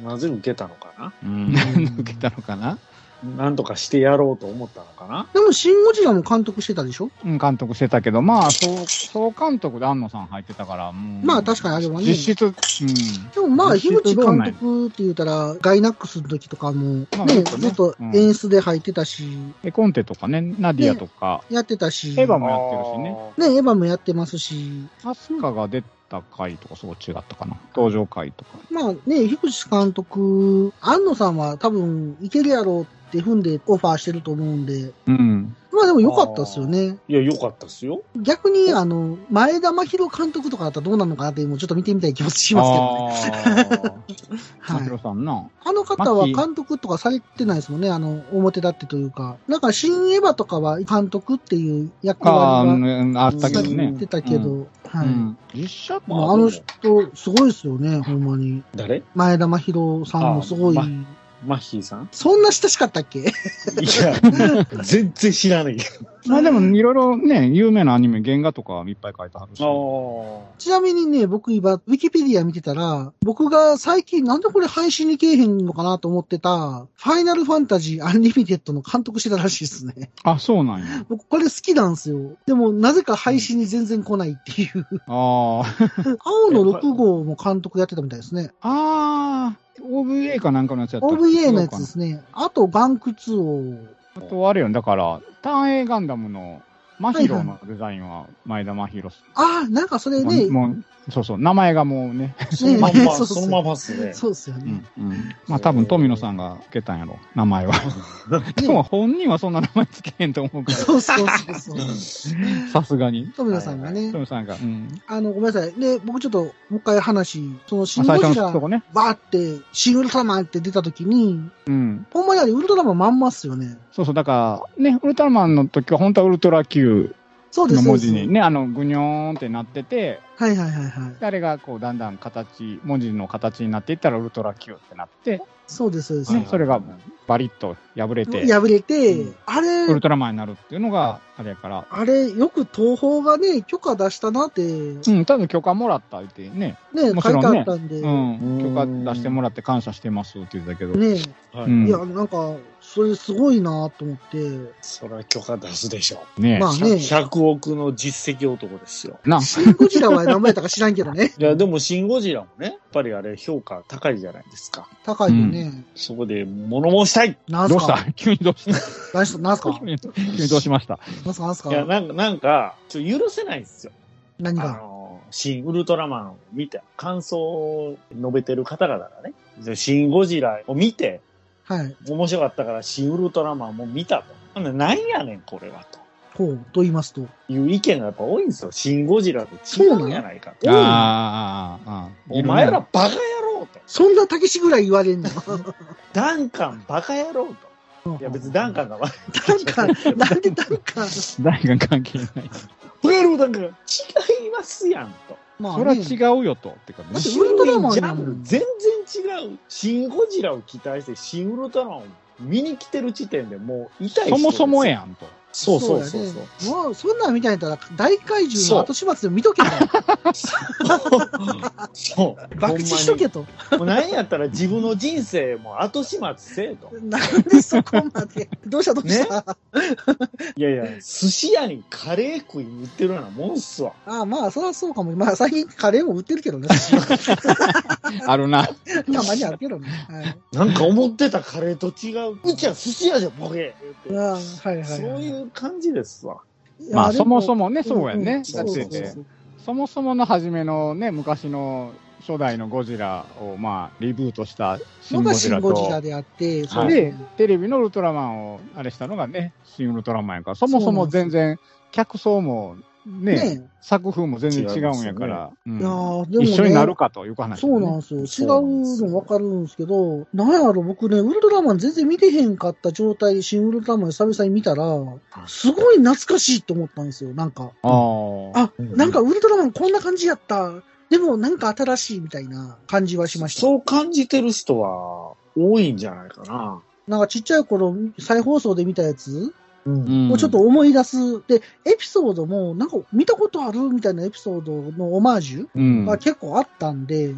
なぜ受けたのかな？うん。受けたのかな？なんとかしてやろうと思ったのかな？え。でも、シン・ゴジラも監督してたでしょ？うん、監督してたけど、まあ、そう、総監督で安野さん入ってたから、もう。まあ確かにあれはね実質、うん。でもまあ、実樋口監督って言ったら、ガイナックスの時とかも、まあね、ずっと演出で入ってたし、絵コンテとかね、ナディアとか、やってたし、エヴァもやってるしね。ね、エヴァもやってますし、アスカが出た回とかそう違ったかな。登場回とか。まあね、樋口監督、安野さんは多分いけるやろうって踏んでオファーしてると思うんで、うん。まあでも良かったですよね。いや、良かったっすよ。逆に、あの、前田真宏監督とかだったらどうなのかなって、もうちょっと見てみたい気もしますけどね。<laughs> はいさんな。あの方は監督とかされてないですもんね、あの、表立ってというか。なんか、新エヴァとかは監督っていう役あ割がーあったけどね。てたけど、うんはい。うん実写まあ、あの人、すごいですよね、ほんまに。誰？前田真宏さんもすごいあ。マッヒーさん？そんな親しかったっけ？いや、<laughs> 全然知らないけまあでも、いろいろね、有名なアニメ、原画とかいっぱい書いてはるし。ど。ちなみにね、僕今、ウィキペディア見てたら、僕が最近なんでこれ配信にけえへんのかなと思ってた、ファイナルファンタジーアンリミテッドの監督してたらしいですね。あ、そうなんや。僕これ好きなんですよ。でも、なぜか配信に全然来ないっていう。ああ。<laughs> 青の6号も監督やってたみたいですね。ああ。OVA かなんかのやつやった OVA のやつですね。あと、バンク2を。あとあれよ、だから、ターン A ガンダムのマヒロのデザインは前田真宏。ああ、なんかそれね、もう、そうそう、名前がもうね。そのまんま、そのままっすね。そうですよね。うん。うん。まあ多分富野さんがつけたんやろ、名前は。でも本人はそんな名前つけへんと思うかそうそうそうそう。ら、さすがに。富野さんがね富。野さんが。うん。あの、ごめんなさい。で、僕ちょっと、もう一回話、その、シまあ最ンゴとこね。バーって、シン・ウルトラマンって出た時に、うん。ほんまにあれ、ウルトラマンまんまっすよね。そうそう、だから、ね、ウルトラマンの時は本当はウルトラ Q そうです、の。文字にね、あの、ぐにょーんってなってて、はいはいはいはい。あれがこう、だんだん形、文字の形になっていったらウルトラ Q ってなって、そうです、そうです。ね、それがバリッと破れて、破れて、うん。あれウル、トラマンになるっていうのが、あれやから、あれ、よく東宝がね、許可出したなって、うん、多分許可もらった言ってね、ね、書いてもちろんね。あったんで、うねん、許可出してもらって感謝してますって言ってたけど、はい。うん。いや、なんか、それすごいなと思って、それは許可出すでしょ。ねまあね、100億の実績男ですよ。な、シン・ゴジラは何倍やったか知らんけどね。<laughs> いや、でも、シン・ゴジラもね、やっぱりあれ評価高いじゃないですか。高いよね。そこで物申したい。なんすどうした？か <laughs> 急にどうした？何すなんすか？急にどうしました？なんすか？なんすいや、かなんか、なんか、ちょ、許せないんですよ。あ何が？の、シン・ウルトラマンを見て、感想を述べてる方々がね、でシン・ゴジラを見て、はい。面白かったから、シン・ウルトラマンも見たと。ほんでなんやねん、これは、と。ほう、と言いますと。いう意見がやっぱ多いんですよ。シン・ゴジラと違うんじゃないかと。ああ、ああ、お前らバカ野郎と。そんなたけしぐらい言われんの？<laughs> ダンカンバカ野郎と。いや別にダンカンが悪い。ダンカン、なんでダンカン？誰が関係ない。フレールダンカン違いますやんと。まそれは違うよと。ってかねだって。ウルトラマンジャンル全然違う。シン・ゴジラを期待して、シン・ウルトラマンを見に来てる時点でもう痛いそもそも。やんと。そうそうそうやそう。ねもう、そんなんみたいなったら、大怪獣の後始末でも見 <laughs> とけと。そう。爆死しとけと。もう何やったら自分の人生も後始末せえと。なんでそこまで。どうしたどうした、いやいや、寿司屋にカレー食いに行ってるようなもんっすわ。ああ、まあ、そりゃそうかも。まあ、最近カレーも売ってるけどね。<laughs> あるな。たまにあるけどね。はい。なんか思ってたカレーと違う。うちは寿司屋じゃボケああ、はいはい、はい。て。そういう感じですわ。まあ、そもそももね、そうやね。だってそもそもの初めのね、昔の初代のゴジラを、まあ、リブートしたシン・のがシン・ゴジラと。ゴジラ、であって、そはい。れで、テレビのウルトラマンをあれしたのがね、シン・ウルトラマンやから、そもそも全然、客層もね、ね作風も全然違うんやから、うんいやーでもね一緒になるかという話、そうなんですよ。違そうなんですようの分かるんですけど、なんやろ、僕ね、ウルトラマン全然見てへんかった状態で新ウルトラマン久々に見たら、すごい懐かしいと思ったんですよ、なんか。あーあ、うんなんかウルトラマンこんな感じやった。でもなんか新しいみたいな感じはしました。そう感じてる人は多いんじゃないかな。なんかちっちゃい頃、再放送で見たやつうんうんをちょっと思い出す。で、エピソードもなんか見たことあるみたいなエピソードのオマージュうんが結構あったんで、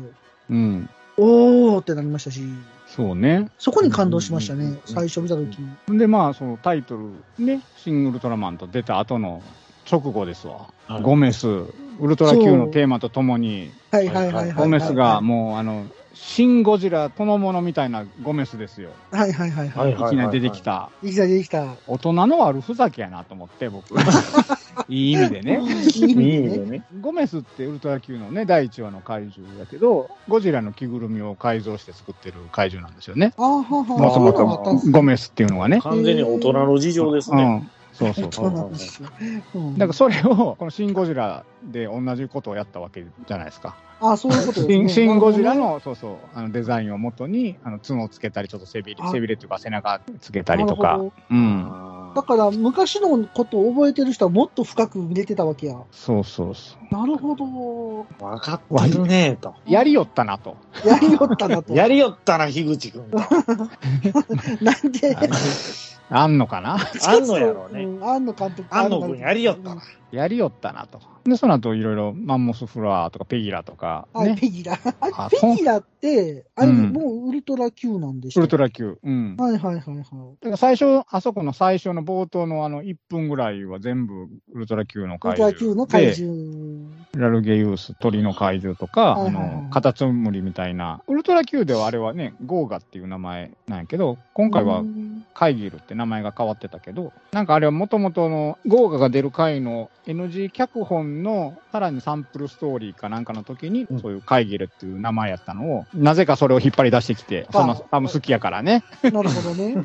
うん。おーってなりましたし、そうね。そこに感動しましたうんうんうんね、最初見たとき。で、まあ、そのタイトルね、シン・ウルトラマンと出た後の直後ですわ。はいゴメス、ウルトラ Q のテーマとともに、はいはいはいはいはい。ゴメスがもう、あの、シン・ゴジラそのものみたいなゴメスですよ。はいはいはいは。はいいいきなり出てきた。いきなり出てきた。大人の悪ふざけやなと思って、僕。<laughs> いい意味でね。いい意いい味でね。ゴメスってウルトラ Q のね、第1話の怪獣やけど、ゴジラの着ぐるみを改造して作ってる怪獣なんですよね。あーははゴメスっていうのがね。完全に大人の事情ですね。うん。そうそうそう。そうなんですよ。うんだからそれを、このシン・ゴジラで同じことをやったわけじゃないですか。あ、そういうことですね。シンゴジラの、そうそう、あのデザインをもとに、あの角をつけたり、ちょっと背びれ、あ背びれっていうか背中つけたりとかほどなるほ。うん。だから、昔のことを覚えてる人はもっと深く見れてたわけや。そうそうそう。なるほど。ー分かってるねと。やりよったなと。やりよったなと。やりよったな、樋口くん。<laughs> なんで、あんのかな？あんのやろうね。うん。あんの監督。あんの君やりよったな。やりよったなと。で、その後いろいろマンモスフラワーとかペギラとか、はい、ね。ペギラ。<laughs> ペギラって、あれ、うんもうウルトラ Q なんでしょウルトラ Q。うん。だはいはいはいはい。から最初、あそこの最初の冒頭のあの1分ぐらいは全部ウルトラ Q のウルトラ怪獣。Q の怪で獣。ラルゲユース、鳥の怪獣とか、あはいはいはいの、カタツムリみたいな。ウルトラ Q ではあれはね、ゴーガっていう名前なんやけど、今回はうんカイギルって名前が変わってたけど、なんかあれはもともとのゴーガが出る回の NG 脚本のさらにサンプルストーリーかなんかの時に、うんそういうカイギルっていう名前やったのを、なぜかそれを引っ張り出してきて、その多分好きやからね、なるほどね。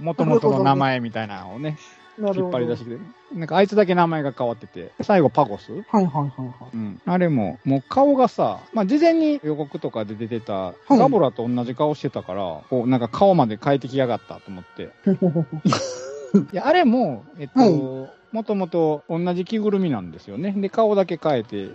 もともとの名前みたいなのをね。引っ張り出してきて、なんかあいつだけ名前が変わってて、最後パゴスはいはいはいはい。うん、あれも、もう顔がさ、まあ、事前に予告とかで出てた、いガボラと同じ顔してたから、こう、なんか顔まで変えてきやがったと思って。<laughs> いや、あれも、えっと、はいもともと同じ着ぐるみなんですよね。で、顔だけ変えて、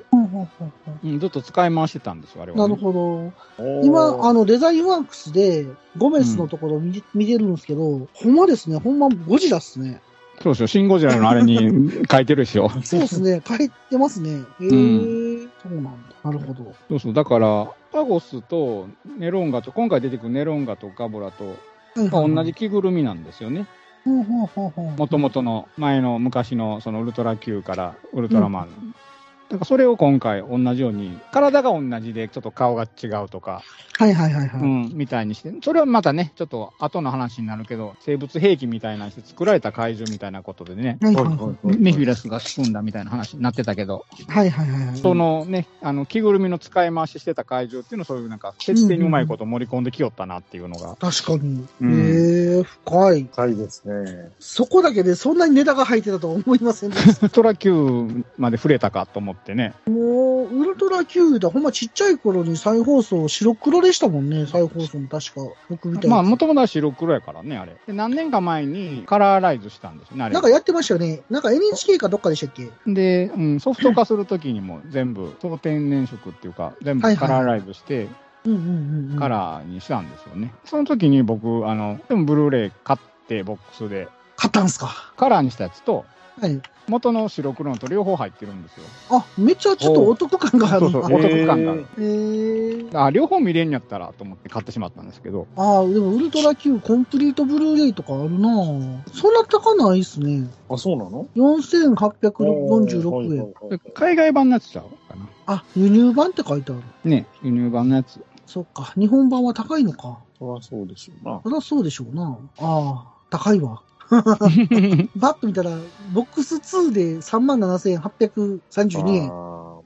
うん、ずっと使い回してたんですよ、あれは、ね。なるほど。今、あの、デザインワークスで、ゴメスのところ見,、見てるんですけど、ほんまですね、ほんまゴジラっすね。そうですよ、シン・ゴジラのあれに <laughs> 書いてるでしょ。そうですね、書いてますね。へえ、そうなんだ。なるほど。そうそう、だから、パゴスとネロンガと、今回出てくるネロンガとガボラと、まあ同じ着ぐるみなんですよね。もともとの前の昔のそのウルトラ Q からウルトラマンだからそれを今回同じように、体が同じでちょっと顔が違うとか、はいはいはいはい。うん、みたいにして、それはまたね、ちょっと後の話になるけど、生物兵器みたいなして作られた怪獣みたいなことでね、はいはいはい。メフィラスが仕組んだみたいな話になってたけど、はいはいはいはい。そのね、あの、着ぐるみの使い回ししてた怪獣っていうのをそういうなんか、設定にうまいこと盛り込んできよったなっていうのが、確かに。うんええ深い。深いですね。そこだけでそんなにネタが入ってたとは思いませんでした。<laughs> トラ Q まで触れたかと思ってね。もう、ウルトラ Q だ、ほんまちっちゃい頃に再放送白黒でしたもんね、再放送も確か。僕みたいまあ、な。もともとは白黒やからね、あれ。で、何年か前にカラーライズしたんですよね、あれ。なんかやってましたよね。なんか NHK かどっかでしたっけ？で、うん、ソフト化するときにも全部、当天然色っていうか、全部はいはいカラーライズして、うんうんうんうん。カラーにしたんですよね。その時に僕、あの、でもブルーレイ買って、ボックスで、買ったんすか？カラーにしたやつと、はい。元の白黒のと両方入ってるんですよ。あ、めっちゃちょっとお得感があるな。そうそう、お得感がある。えー、あ、両方見れんやったらと思って買ってしまったんですけど、ああ、でもウルトラ Q コンプリートブルーレイとかあるなぁそんな高ないっすね。あ、そうなの？4846円。海外版のやつちゃうかな？あ、輸入版って書いてある。ね、輸入版のやつ。そっか。日本版は高いのか。そりゃそうでしょうな。そりゃそうでしょうな。ああ、高いわ。<laughs> バッと見たら、ボックス2で37,832円。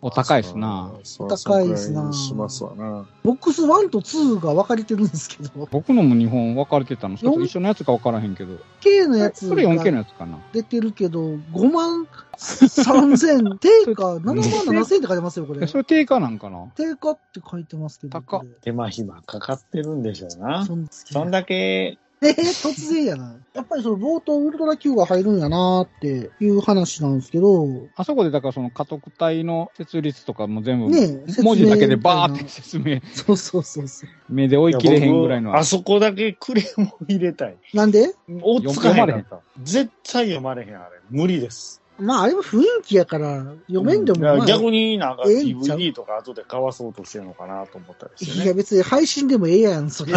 お高いっすな。高いですなしますわな。ボックス1と2が分かれてるんですけど、僕のも日本分かれてたの。それとよん一緒のやつか分からへんけど。K のやつそれ 4K のがやつかな。出てるけど、5万3000、<laughs> 定価7万7000円って書いてますよ、これえ。それ定価なんかな？定価って書いてますけど。高手間暇かかってるんでしょうな。そんそんだけ、えー、突然やな。やっぱりその冒頭ウルトラ Q が入るんやなーっていう話なんですけど、あそこでだからその家督隊の設立とかも全部、ねえ文字だけでバーって説明、そうそうそうそう。目で追い切れへんぐらいの。あそこだけクレームを入れたい。なんで？追っつかへん。絶対読まれへん、あれ。無理です。まあ、あれも雰囲気やから、読めんでもいやまあ、逆になんか DVD とか後で買わそうとしてるのかなと思ったりしていやね。別に配信でもええやん、それ。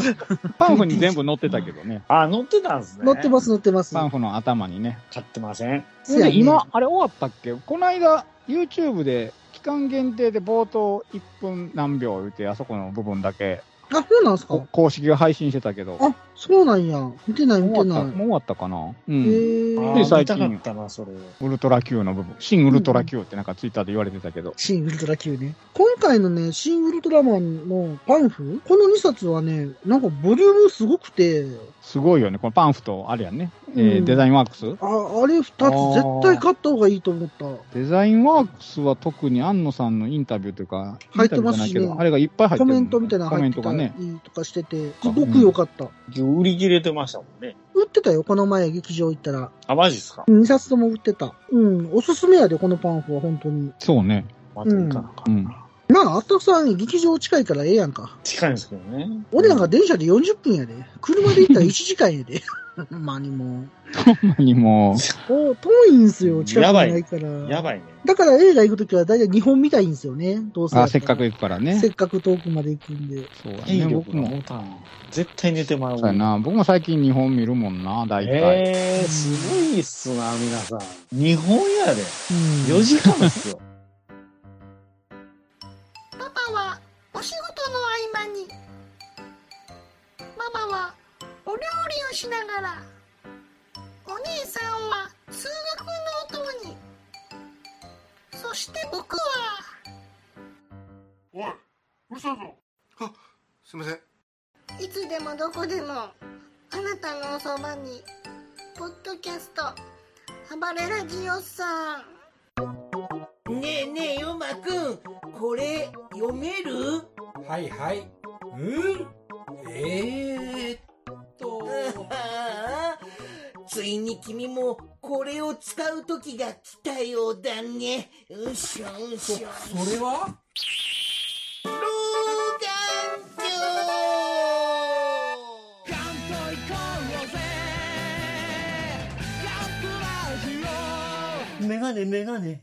<laughs> パンフに全部載ってたけどね。<laughs> あ、乗ってたんですね。載ってます、載ってます。パンフの頭にね。買ってません？せやねで、今、あれ終わったっけ？この間、YouTube で期間限定で冒頭1分何秒言って、あそこの部分だけ、あ、そうなんすか？こ公式が配信してたけど。あ、そうなんや。見てない、見てないもう終わった。もう終わったかな？うへん。ーあー最近見たかったな、それ。ウルトラ Q の部分。新ウルトラ Q ってなんかツイッターで言われてたけど。新ウルトラ Q ね。今回のね、新ウルトラマンのパンフ？この2冊はね、なんかボリュームすごくて、すごいよね。このパンフと、あれやんね。えーうんデザインワークスあ、あれ2つ絶対買った方がいいと思った。デザインワークスは特に安野さんのインタビューというか、入ってますしねあれがいっぱい入ってる。コメントみたいなのコメ入ってたントがね。りとかしてて、すごく良かった。売り切れてましたもんね。売ってたよ、この前劇場行ったら。あ、マジっすか？2冊とも売ってた。うん、おすすめやで、このパンフは本当に。そうね。また行かなあかうんん。まあ、あったくさん劇場近いからええやんか。近いんですけどね。俺なんか電車で40分やで。車で行ったら1時間やで。ほんまにもほんまにもう、遠いんすよ、近くにないから。やばいね。だから映画行くときは大体2本見たいんですよね。どうせあせっかく行くからね。せっかく遠くまで行くんで。そうや体ね。僕も。絶対寝てまう。そうやな。僕も最近日本見るもんな、大体。えー、すごいっすな、皆さん。日本やで。うん。4時間っすよ。お仕事の合間にママはお料理をしながらお姉さんは通学のお供にそして僕はおい、うるさいぞ。あ、すいません。いつでもどこでもあなたのおそばにポッドキャスト暴れラジオさんねえねえヨマくんこれ読める？はいはい。うん。えー、っと。<laughs> ついに君もこれを使う時が来たようだね。うしょしょ。それは？老眼鏡。メガネメガネ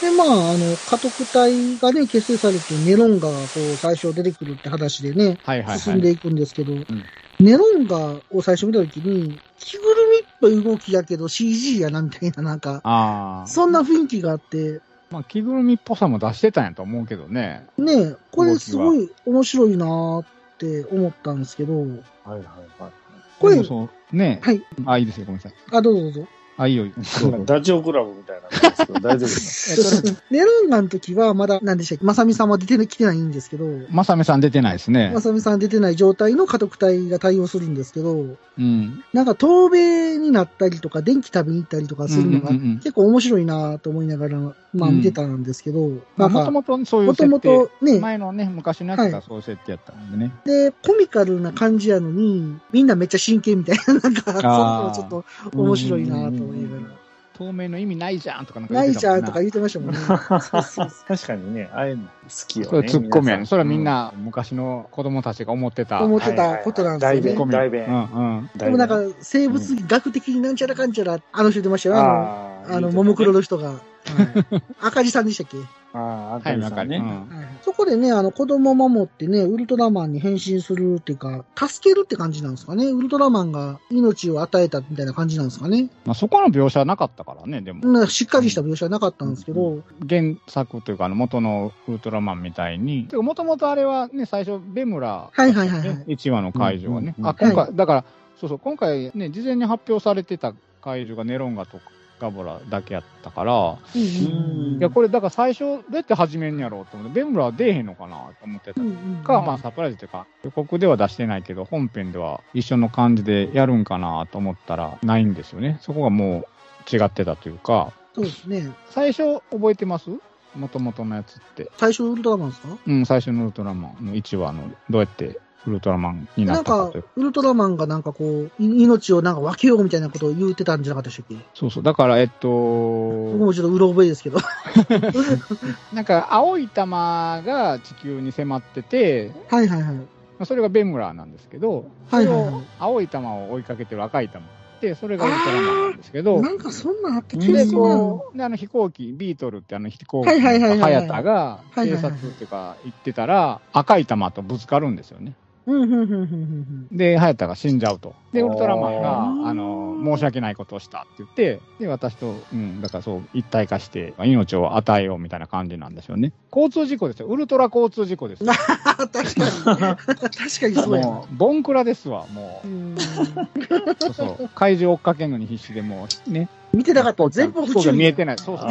で、まあ、あの、家督隊がね、結成されて、ネロンガがこう、最初出てくるって話でね、はいはいはい。進んでいくんですけど、ネロンガを最初見たときに、着ぐるみっぽい動きやけど CG やなみたいな、なんか、ああ。そんな雰囲気があって、まあ、着ぐるみっぽさも出してたんやと思うけどね。ね、これすごい面白いなーって思ったんですけど、はいはいはい。これねはい。あ、いいですよ、ごめんなさい。あ、どうぞどうぞ。あ、いいよ。<laughs> ダチョウ倶楽部みたいな感じですけど、<laughs> 大丈夫ですか？<laughs> ネロンガの時はまだ、何でしたっけ、まさみさんは出てきてないんですけど、まさみさん出てないですねま。さみさん出てない状態の家督隊が対応するんですけど、うん。なんか遠米になったりとか、電気食べに行ったりとかするのがうんうんうん結構面白いなと思いながら、まあうん見てたんですけど、まあ、なんか、もともとそういうもとも設定。とね、前のね、昔のやつがそういう設定やったんでね。で、コミカルな感じやのに、みんなめっちゃ真剣みたいな、なんか、そういうのちょっと面白いなと思いながら。透明の意味ないじゃんとかなんかない言ってたもんじゃんとか言ってましたもんね。そうそうそう確かにね、ああいうの好きよね。ツッコミやね。皆さそれはみんな昔の子供たちが思ってた。思ってたことなんですよね。はいはいはい大弁うんうん。でもなんか、生物学的になんちゃらかんちゃら、あの人言ってましたよ。あの、あーあの、ももクロの人が。<laughs> はい赤字さんでしたっけ？ああ、はい、赤井わかる。さんね。うんそこでね、あの、子供を守ってね、ウルトラマンに変身するっていうか、助けるって感じなんですかね？ウルトラマンが命を与えたみたいな感じなんですかね？まあ、そこの描写はなかったからね、でも。なんかしっかりした描写はなかったんですけど、原作というか、あの元のウルトラマンみたいに。もともとあれはね、最初、ベムラ、はいはいはいはい。1話の会場はね。うんうんあ、今回、はだから、そうそう、今回ね、事前に発表されてた会場がネロンガとガボラだけやったから、うんうんいや、これ、だから最初、どうやって始めんやろうと思って、ベムラは出えへんのかなと思ってた。うんうんか、まあ、サプライズというか、予告では出してないけど、本編では一緒の感じでやるんかなと思ったら、ないんですよね。そこがもう違ってたというか、そうですね。最初覚えてます？もともとのやつって。最初ウルトラマンですか？うん、最初のウルトラマンの1話の、どうやってウルトラマンにななんかったかという。、ウルトラマンがなんかこう、い命をなんか分けようみたいなことを言うてたんじゃなかったでしたっけ？そうそう。だから、えっ僕と、もちょっとうろ覚えですけど。<laughs> なんか、青い玉が地球に迫ってて、はいはいはい。まあそれがベムラーなんですけど、はいはいはいを青い玉を追いかけてる赤い玉で、それがウルトラマンなんですけど、なんかそんなんあった気がであの飛行機、ビートルってあの飛行機はいはいはいはいのハヤタがはいはいはい偵察っていうか行ってたら、赤い玉とぶつかるんですよね。うん、うん、うん、うんうん。で、ハヤタが死んじゃうと。で、ウルトラマンが、あの、申し訳ないことをしたって言って、で、私と、うん、だからそう、一体化して、命を与えようみたいな感じなんですよね。交通事故ですよ。ウルトラ交通事故です <laughs> 確かに。確かにそうやな。もう、ボンクラですわ、もうう。んそうそう。怪獣追っかけるのに必死でもう、ね。見てなかった。全部不注意。が見えてない。そうそう。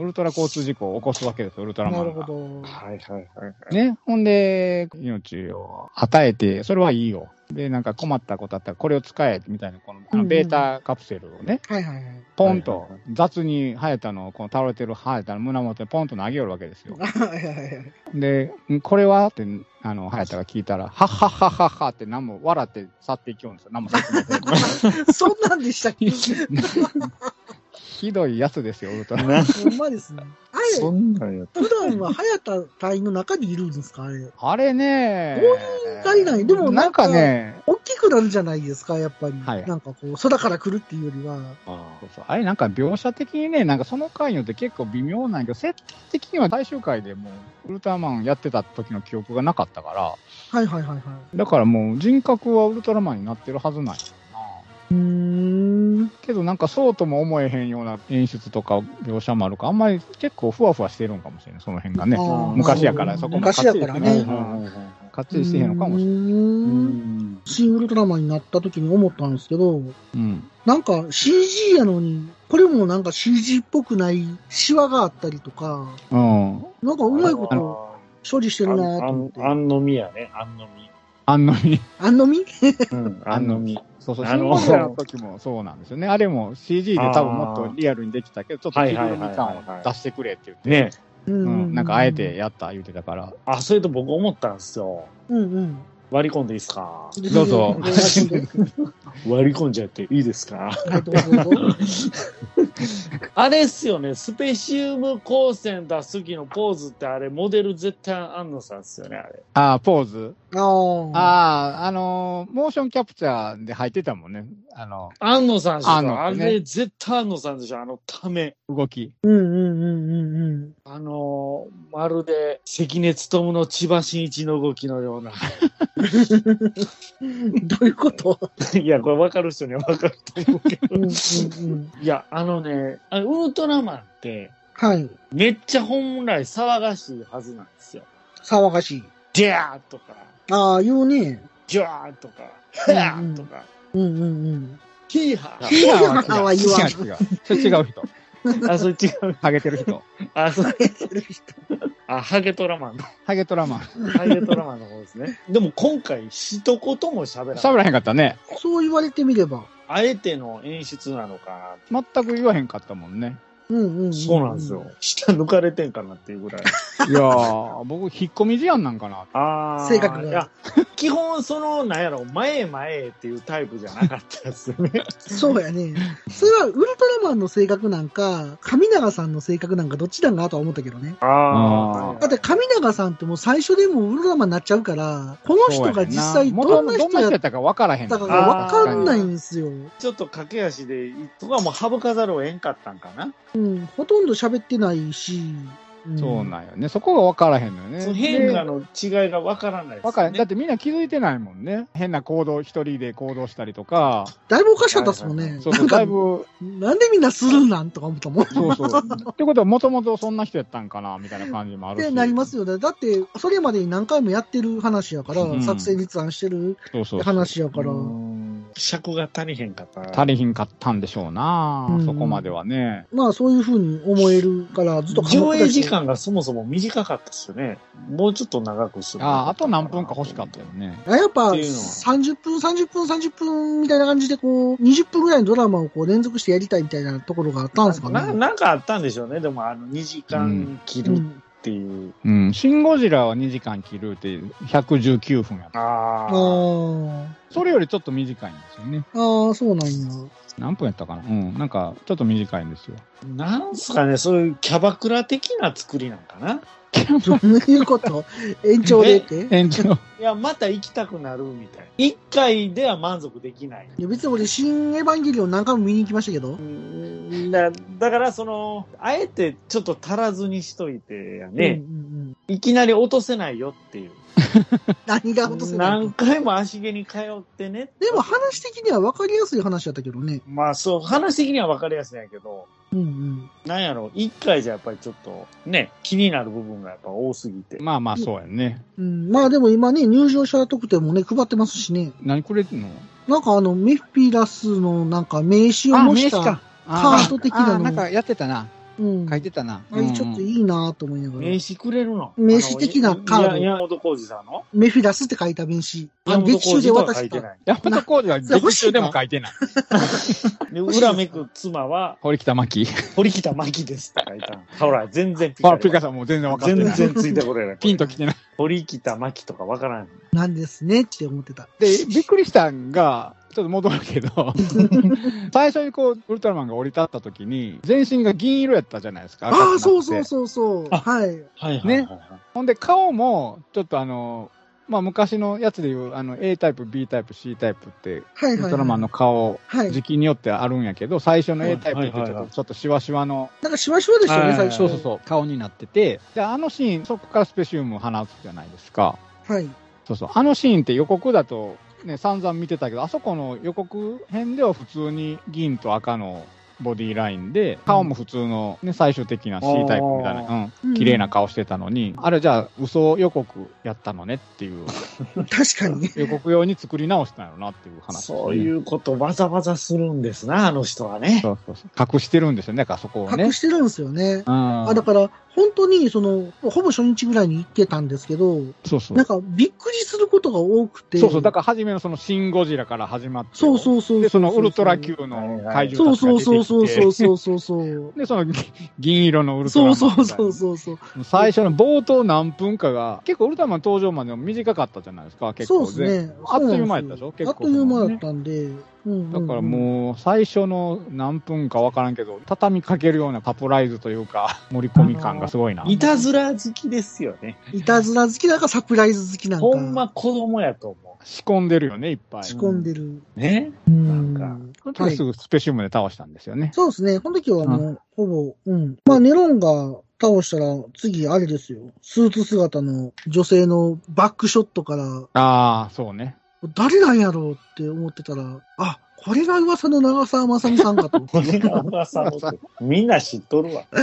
あウルトラ交通事故を起こすわけですよ、ウルトラマなンが。るほどあ。。はいはいはいはい。ね。ほんで、命を与えて、それはいいよ。で、なんか困ったことあったら、これを使え、みたいな、この、あうんうんのベータカプセルをね、はいはいはい。ポンとはいはいはい雑にハヤタの、この倒れてるハヤタの胸元にポンと投げよるわけですよ。<laughs> はいはいはい。で、んこれは？って、あの、ハヤタが聞いたら、はっはっはっはっはって何も笑って去っていきようんですよ。何も <laughs> そんなんでしたっけ？<laughs> ひどいやつですよ、ウルトラマン。な <laughs> ほんまですね。あそれ、んなんやった普段は早田隊の中にいるんですかあれ。あれねどういう海外でもなかなんんかね、大きくなるじゃないですか、やっぱり。はいなんかこう、空から来るっていうよりは。そうそうあれなんか描写的にね、なんかその回によって結構微妙なんやけど、設定的には最終回でもうウルトラマンやってた時の記憶がなかったから、はいはいはいはい。だからもう人格はウルトラマンになってるはずなんやな。うーん。けどなんかそうとも思えへんような演出とか描写もあるから、あんまり結構ふわふわしてるんかもしれない、その辺がね。昔やからそこも昔やからね。かっちりしてへんのかもしれない。うーん新ウルトラマンになった時に思ったんですけど、うん。なんか CG やのに、これもなんか CG っぽくないシワがあったりとか、うん。なんかうまいこと処理してるなあと思って。んあんのみやね、あんのみ。あんのに。あんのみ？うん、あんのみ。そうそう、あのシンゴジラの時もそうなんですよね。あれも CG で多分もっとリアルにできたけど、ちょっと着ぐるみ感を出してくれって言って。ねううん、なんかあえて。やった言うてたから。あ、それと僕思ったんですよ。うんうん。割り込んでいいですか？どうぞ <laughs> 割り込んじゃっていいですか？はい、どうぞどうぞ。<laughs> あれっすよね、スペシウム光線出す時のポーズってあれ、モデル絶対安野さんっすよね、あれ。ああ、ポーズ？ああ。あのーモーションキャプチャーで入ってたもんね。あの、安野さんでしょ、ねあれ絶対安野さんでしょ、あのため。動き。うんうんうんうんあのーまるで関根勤の千葉真一の動きのような。うん。どういうこと？<laughs> いや、これ分かる人には分かると思うけど。うんうんうん。いや、あのね、あのウルトラマンって、はい。めっちゃ本来騒がしいはずなんですよ。騒がしい。ジャーとか、ああ、言うね。ジャーとか、ハーとか、うんうんうん。ヒーハー。ヒーハーは言わん違う違う。それ違う人。あ、それ違う。ハゲてる人。あ、それ。あ、ハゲトラマンの。ハゲトラマン。ハゲトラマンの方ですね。でも今回、一言も喋らない。喋らへんかったね。そう言われてみれば。あえての演出なのかな。全く言わへんかったもんね。うんうん、うん。そうなんですよ。。下抜かれてんかなっていうぐらい。<laughs> いやー、僕、引っ込み思案なんかな。ああ。性格がいや、基本、その、なんやろ、前へ前へっていうタイプじゃなかったですよね。そうやね。それはウルトラマンの性格なんか、神永さんの性格なんかどっちだなとは思ったけどね。あだって神永さんってもう最初でもうウルトラマンになっちゃうから、この人が実際どんな人やったか分からへんたかがわかんないんですよ。ちょっと駆け足で、とかもう省かざるを得んかったんかな。うん。ほとんど喋ってないし。んそうなんよね。そこが分からへんのよね。その変化での違いがわからないです、ね。分からへん。だってみんな気づいてないもんね。変な行動、一人で行動したりとか。だいぶおかしかったですもんね。そうそう、だいぶ、なんでみんなするんなんとか思ったもん。そうそう。ってことは、もともとそんな人やったんかな、みたいな感じもあるし。ってなりますよね。だって、それまでに何回もやってる話やから、うん作戦立案してるそうそうそう。尺が足りへんかった。足りひんかったんでしょうな、うんそこまではね。まあ、そういうふうに思えるから、ずっと上映時か間がそもそも短かったですよね。もうちょっと長くする。ああ、あと何分か欲しかったよね。あやっぱ、っていうのは30分、30分、30分みたいな感じで、こう、20分ぐらいのドラマをこう連続してやりたいみたいなところがあったんですかなね。なんかあったんでしょうね。でも、あの、2時間切るうん。っていう。うん。シン・ゴジラは2時間切るって119分やった。ああそれよりちょっと短いんですよね。あー、そうなんや。何分やったかな？うん。なんか、ちょっと短いんですよ。なんすかね、そういうキャバクラ的な作りなんかな？どういうこと？延長でって？延長。いや、また行きたくなるみたいな。一回では満足できない。いや別に俺、新エヴァンゲリオン何回も見に行きましたけど。うんだだから、その、あえてちょっと足らずにしといてやね、うんうんうんいきなり落とせないよっていう。<laughs> 何が落とせない何回も足毛に通ってね。でも話的には分かりやすい話だったけどね。まあそう、話的には分かりやすいんやけど、うんうん。なんやろ、一回じゃやっぱりちょっと、ね、気になる部分がやっぱ多すぎて。まあまあ、そうやね。うん、まあでも今ね、入場者特典もね、配ってますしね。何くれてんの？なんかあの、メフィラスのなんか名刺を模した、カード的なのなんかやってたな。うん。書いてたな。あれちょっといいなと思いながら。名刺くれるの？名刺的なカード山本浩二さんの？メフィラスって書いた名刺。あ山本劇中で浩二とは渡した。書いてない。山本浩二は劇中でも書いてない。<laughs> で、裏めく妻は、堀北真希。堀北真希ですって書いたの。ほら、全然ピあ、ピカさんもう全然分かって全ない。然ついてこれない。ピンと来てない。堀北真希とかわからん。なんですねって思ってた。で、びっくりしたんが、ちょっと戻るけど、<laughs> 最初にこう、ウルトラマンが降り立った時に、全身が銀色やったじゃないですか。ああ、そうそうそうそう。あはい。はいはいねほんで、顔も、ちょっとあの、まあ、昔のやつでいう、あの、A タイプ、B タイプ、C タイプって、はいはい、はい。ウルトラマンの顔、はい。時期によってあるんやけど、最初の A タイプってちょっはいはいはいとちょっとシワシワの、なんかしわしわでしたよね、はい最初。そうそうそう、顔になってて、で、あのシーン、そこからスペシウムを放つじゃないですか。はい。そうそう。あのシーンって予告だと、ね、散々見てたけど、あそこの予告編では普通に銀と赤のボディラインで、顔も普通の、ね、最終的な C タイプみたいな、ううんん、綺麗な顔してたのに、あれじゃあ嘘予告やったのねっていう、確かに。予告用に作り直したんやろなっていう話そういうことわざわざするんですな、あの人はね。そうそうそう。隠してるんですよね、だからそこをね隠。してるんですよね。うん。あ、だから、本当に、その、ほぼ初日ぐらいに行ってたんですけど、そうそうなん。かびっくりすることが多くて。そうそう。だから初めのそのシン・ゴジラから始まって。そうそうそう。で、そのウルトラ級の怪そう獣たちがそう出てきて。そうそうそうそうそう。で、そのぎ銀色のウルトラマン。そうそうそうそうそう。最初の冒頭何分かが、結構ウルトラマン登場までも短かったじゃないですか、結構。そうですね。あっという間やったでしょ結構あっという間だったんで。だからもう、最初の何分かわからんけど、畳みかけるようなサプライズというか、<laughs> 盛り込み感がすごいな。いたずら好きですよね。いたずら好きなんかサプライズ好きなんか。ほんま子供やと思仕込んでるよね、いっぱい。仕込んでる。う。ね？うんなんかその時すぐスペシウムで倒したんですよね。そうですね。この時はもう、ほぼ、うん。まあ、ネロンが倒したら、次、あれですよ。スーツ姿の女性のバックショットから、ああ、そうね。誰なんやろうって思ってたら、あ、これが噂の長澤まさみさんかと。<laughs> これが噂のみんな知っとるわ。<laughs>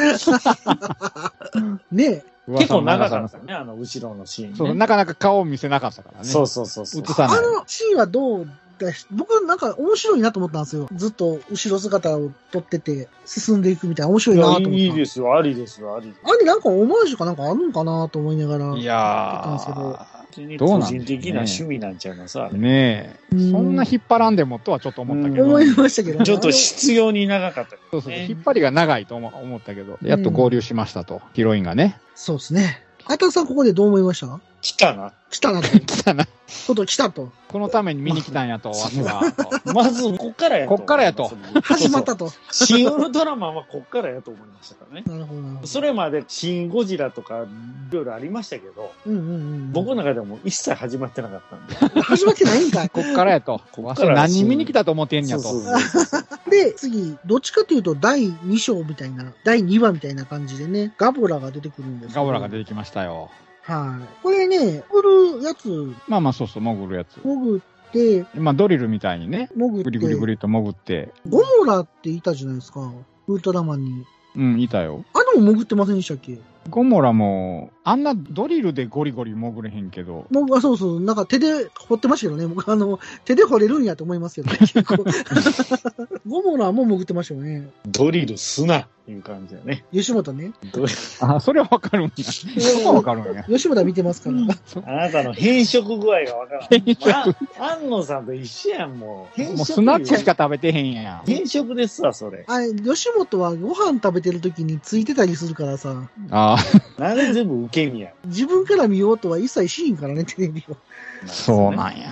ね結構長かったね、あの後ろのシーン、ね。そう、なかなか顔を見せなかったからね。そうそうそうそう。映さない。あのシーンはどうだし、僕なんか面白いなと思ったんですよ。ずっと後ろ姿を撮ってて、進んでいくみたいな面白いなと思った。いいですよ、ありですよ、ありですあれなんかオマージュかなんかあるのかなと思いながら。いやってたんですけどや別にどうなん個人的な趣味なんちゃいます？あーれ。ねえ。うんそんな引っ張らんでもとはちょっと思ったけど。思いましたけどね。ちょっと必要に長かったけそうそう。引っ張りが長いと思思ったけど、やっと合流しましたと、ヒロインがね。そうですね。あたさんここでどう思いました？来たな。来たなと。来たな。こと来たと。このために見に来たんやと、<laughs> わしは。とまず、こっからやと。こっからやと。始まったと。新ウルトラマンはこっからやと思いましたからね。なるほど。それまで新ゴジラとかいろいろありましたけど、うんうんうん。僕の中でも一切始まってなかったんで。始まってないんかい。こっからやと。こっから何人見に来たと思ってんやと。そうそうそうそうで、次、どっちかというと第2章みたいな、第2話みたいな感じでね、ガボラが出てくるんですガボラが出てきましたよ。はい。これね、潜るやつ、まあまあ、そうそう、潜るやつ。潜って、まあ、ドリルみたいにね、潜って、グリグリグリと潜って、ゴモラっていたじゃないですか。ウルトラマンに。うん、いたよ。あれも潜ってませんでしたっけ？ゴモラも、あんなドリルでゴリゴリ潜れへんけど、もう、あ、そうそう、なんか手で掘ってましたけどね。僕、あの、手で掘れるんやと思いますけど、ね、<laughs> 結構。ゴモラも潜ってましたよね。ドリルすないう感じだね。吉本ね。あ、それはわかるんや。そこはわかるんや。吉本は見てますから。あなたの変色具合がわからん。変色あ安野さんと一緒やん、もう。変色もうスナックしか食べてへんやん。変色ですわ、それ。あれ、吉本はご飯食べてる時についてたりするからさ、あなんで全部受け身や自分から見ようとは一切しんからね、<laughs> テレビを。あ、そうなんや。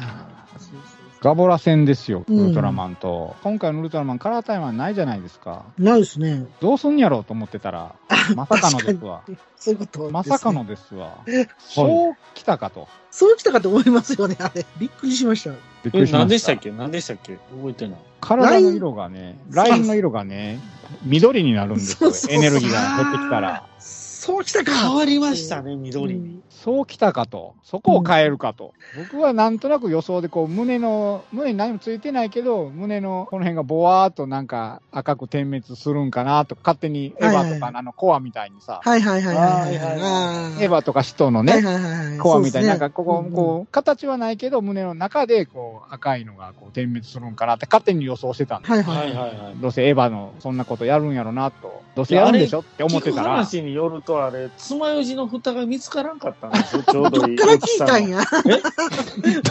ガボラ戦ですよ、うんウルトラマンと。今回のウルトラマン、カラータイムはないじゃないですか。ないですね。どうすんやろうと思ってたら、まさかのですわ。そういうことですね、まさかのですわ。そう来たかと。そうきたかと思いますよね、あれ。びっくりしました。え、びっくりしました。何でしたっけ？何でしたっけ？覚えてない。体の色がね、ラインの色がね、緑になるんですよエネルギーが減ってきたら。そうきたか変わりましたね、緑に。そう来たかと。そこを変えるかと。僕はなんとなく予想でこう胸の、胸に何もついてないけど、胸のこの辺がボワーっとなんか赤く点滅するんかなと、勝手にエヴァとかのあのコアみたいにさ、はいはいはいエヴァとか使徒のね、はいはいはいはいコアみたいになんかここ、こう、形はないけど、胸の中でこう赤いのがこう点滅するんかなって勝手に予想してたんです。はいははいいはいはい。どうせエヴァのそんなことやるんやろなと。どうせやるんでしょって思ってた聞くら。話によるとあれ、爪楊枝の蓋が見つからんかったちょうどいい。どっから聞いたんや？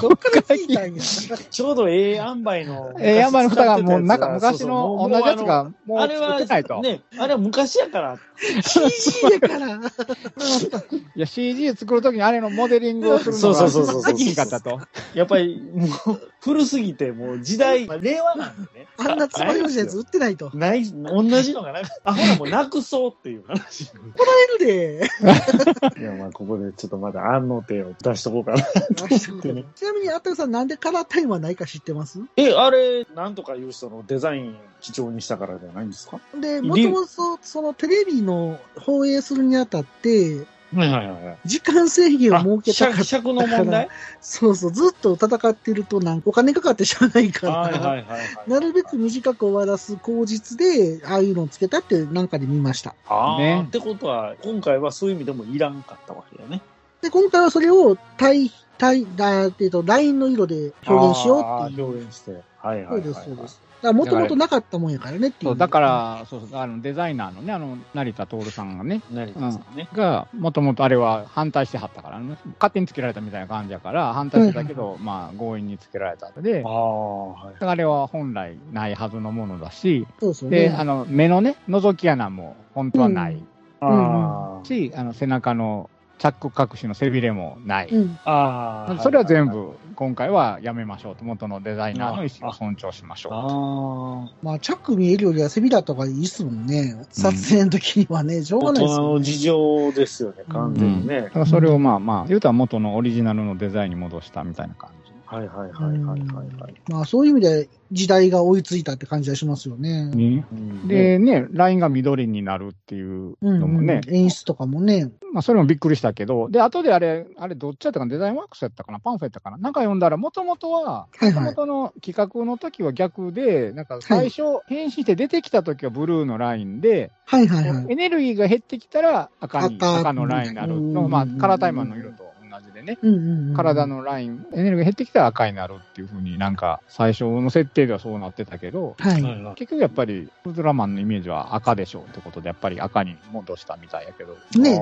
どっから聞いたんや？ちょうどええ塩梅の。えー、山の蓋がもうなんか昔の同じやつがもうあれ作ってないと。は、ね、あれは昔やから。CG だから。いや CG 作るときにあれのモデリングをするのそうがそうそうそう先にかったと。やっぱり、もう、古すぎて、もう時代、<laughs> まあ令和なんでね。あんなつまりのやつ売ってないと。ない、同じのがなく、あ、ほらもうなくそうっていう話。怒られるで。<laughs> いや、まあ、ここでちょっとまだ案の手を出しとこうかな。<laughs> ちなみに、あったくさんなんでカラータイムはないか知ってます？え、あれ、なんとかいう人のデザイン貴重にしたからじゃないんですか？で、もともとそのテレビの放映するにあたって、はいはいはいはい。時間制限を設けたかったの問題？そうそう、ずっと戦ってるとなんかお金かかってしゃあないから、はいはいはいはい。なるべく短く終わらす口実で、ああいうのをつけたってなんかで見ました。ああ、ねってことは、今回はそういう意味でもいらんかったわけだね。で、今回はそれを対、対、だえっと、ラインの色で表現しようっていう。表現して。はいはいはい、はい。そうです、そうです。らもともとなかったもんやからねってい。そううだから、そうそう、あの、デザイナーのね、あの、成田徹さんがね、成田さんね。が、もともとあれは反対してはったからね、勝手につけられたみたいな感じやから、反対してたけど、まあ、強引につけられたので。あ、あ、はい。あれは本来ないはずのものだし、そうですよで、ね。あの、目のね、覗き穴も本当はないああ、し、あの、背中のチャック隠しの背びれもない。うん。ああ。それは全部、今回はやめましょうと、元のデザイナーの意思を尊重しましょうと。あまあ、チャック見えるよりは背びれとかいいっすもんね。撮影の時にはね、しょあ。大うがないですよ、人の事情ですよね、完全にねだ。からそれをまあまあ、言うたら元のオリジナルのデザインに戻したみたいな感じ。はいはいはいはいはい。はい。まあ、そういう意味で時代が追いついたって感じはしますよね。にうん、でね、ラインが緑になるっていううん、うん。のもね、演出とかもね。まあそれもびっくりしたけど、で、後であれ、あれどっちやったかな、デザインワークスやったかな、パンフやったかな、なんか読んだら、もともとは。もともとの企画の時は逆で、なんか最初、変身して出てきた時はブルーのラインで、はいはいはい。エネルギーが減ってきたら赤に、赤赤のラインになるうんの、まあ、カラータイマーの色と同じでね。うんうんうん、体のライン、エネルギーが減ってきたら赤になるっていうふうになんか最初の設定ではそうなってたけど、はい。結局やっぱりウルトラマンのイメージは赤でしょうってことでやっぱり赤に戻したみたいやけど。ね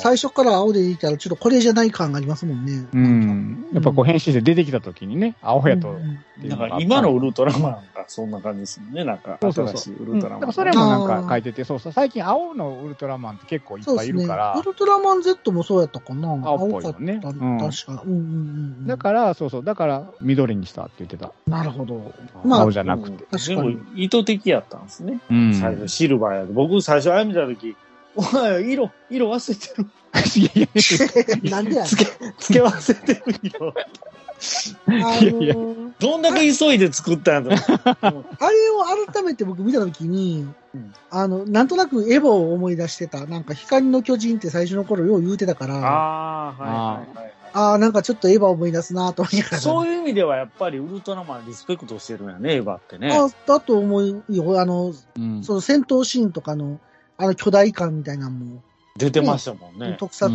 最初から青でいたらちょっとこれじゃない感がありますもんね。うん。やっぱこう変身して出てきた時にね、青やとうんうんか今のウルトラマンがそんな感じですもんね、なんかそうそうそう新しいウルトラマン。からそれもなんか書いてて、そうそう、最近青のウルトラマンって結構いっぱ。いいるから、ウルトラマン Z もそうやったかな。青っぽいよね青かったうん確か。うんうんうん。だから、そうそう、だから緑にしたって言ってた。なるほど。まあ青じゃなくて。確かに全部意図的やったんですね。うん最初シルバーやで。僕最初あれ見たとき、お前、色、色忘れてる。いやいや <laughs> なんでやつけ、つけ忘れてる色。あ <laughs> いやいやのどんだけ急いで作ったんやと。<laughs> あれを改めて僕見たときに、うんあの、なんとなくエヴァを思い出してた。なんか光の巨人って最初の頃よう言うてたから、あああ、はいはいはい。あー、なんかちょっとエヴァ思い出すなと思いながら。そういう意味ではやっぱりウルトラマンリスペクトしてるんやね、エヴァってね。あだと思うよ。あの、うんその戦闘シーンとかの、あの巨大感みたいなのも、出てましたもんね。特撮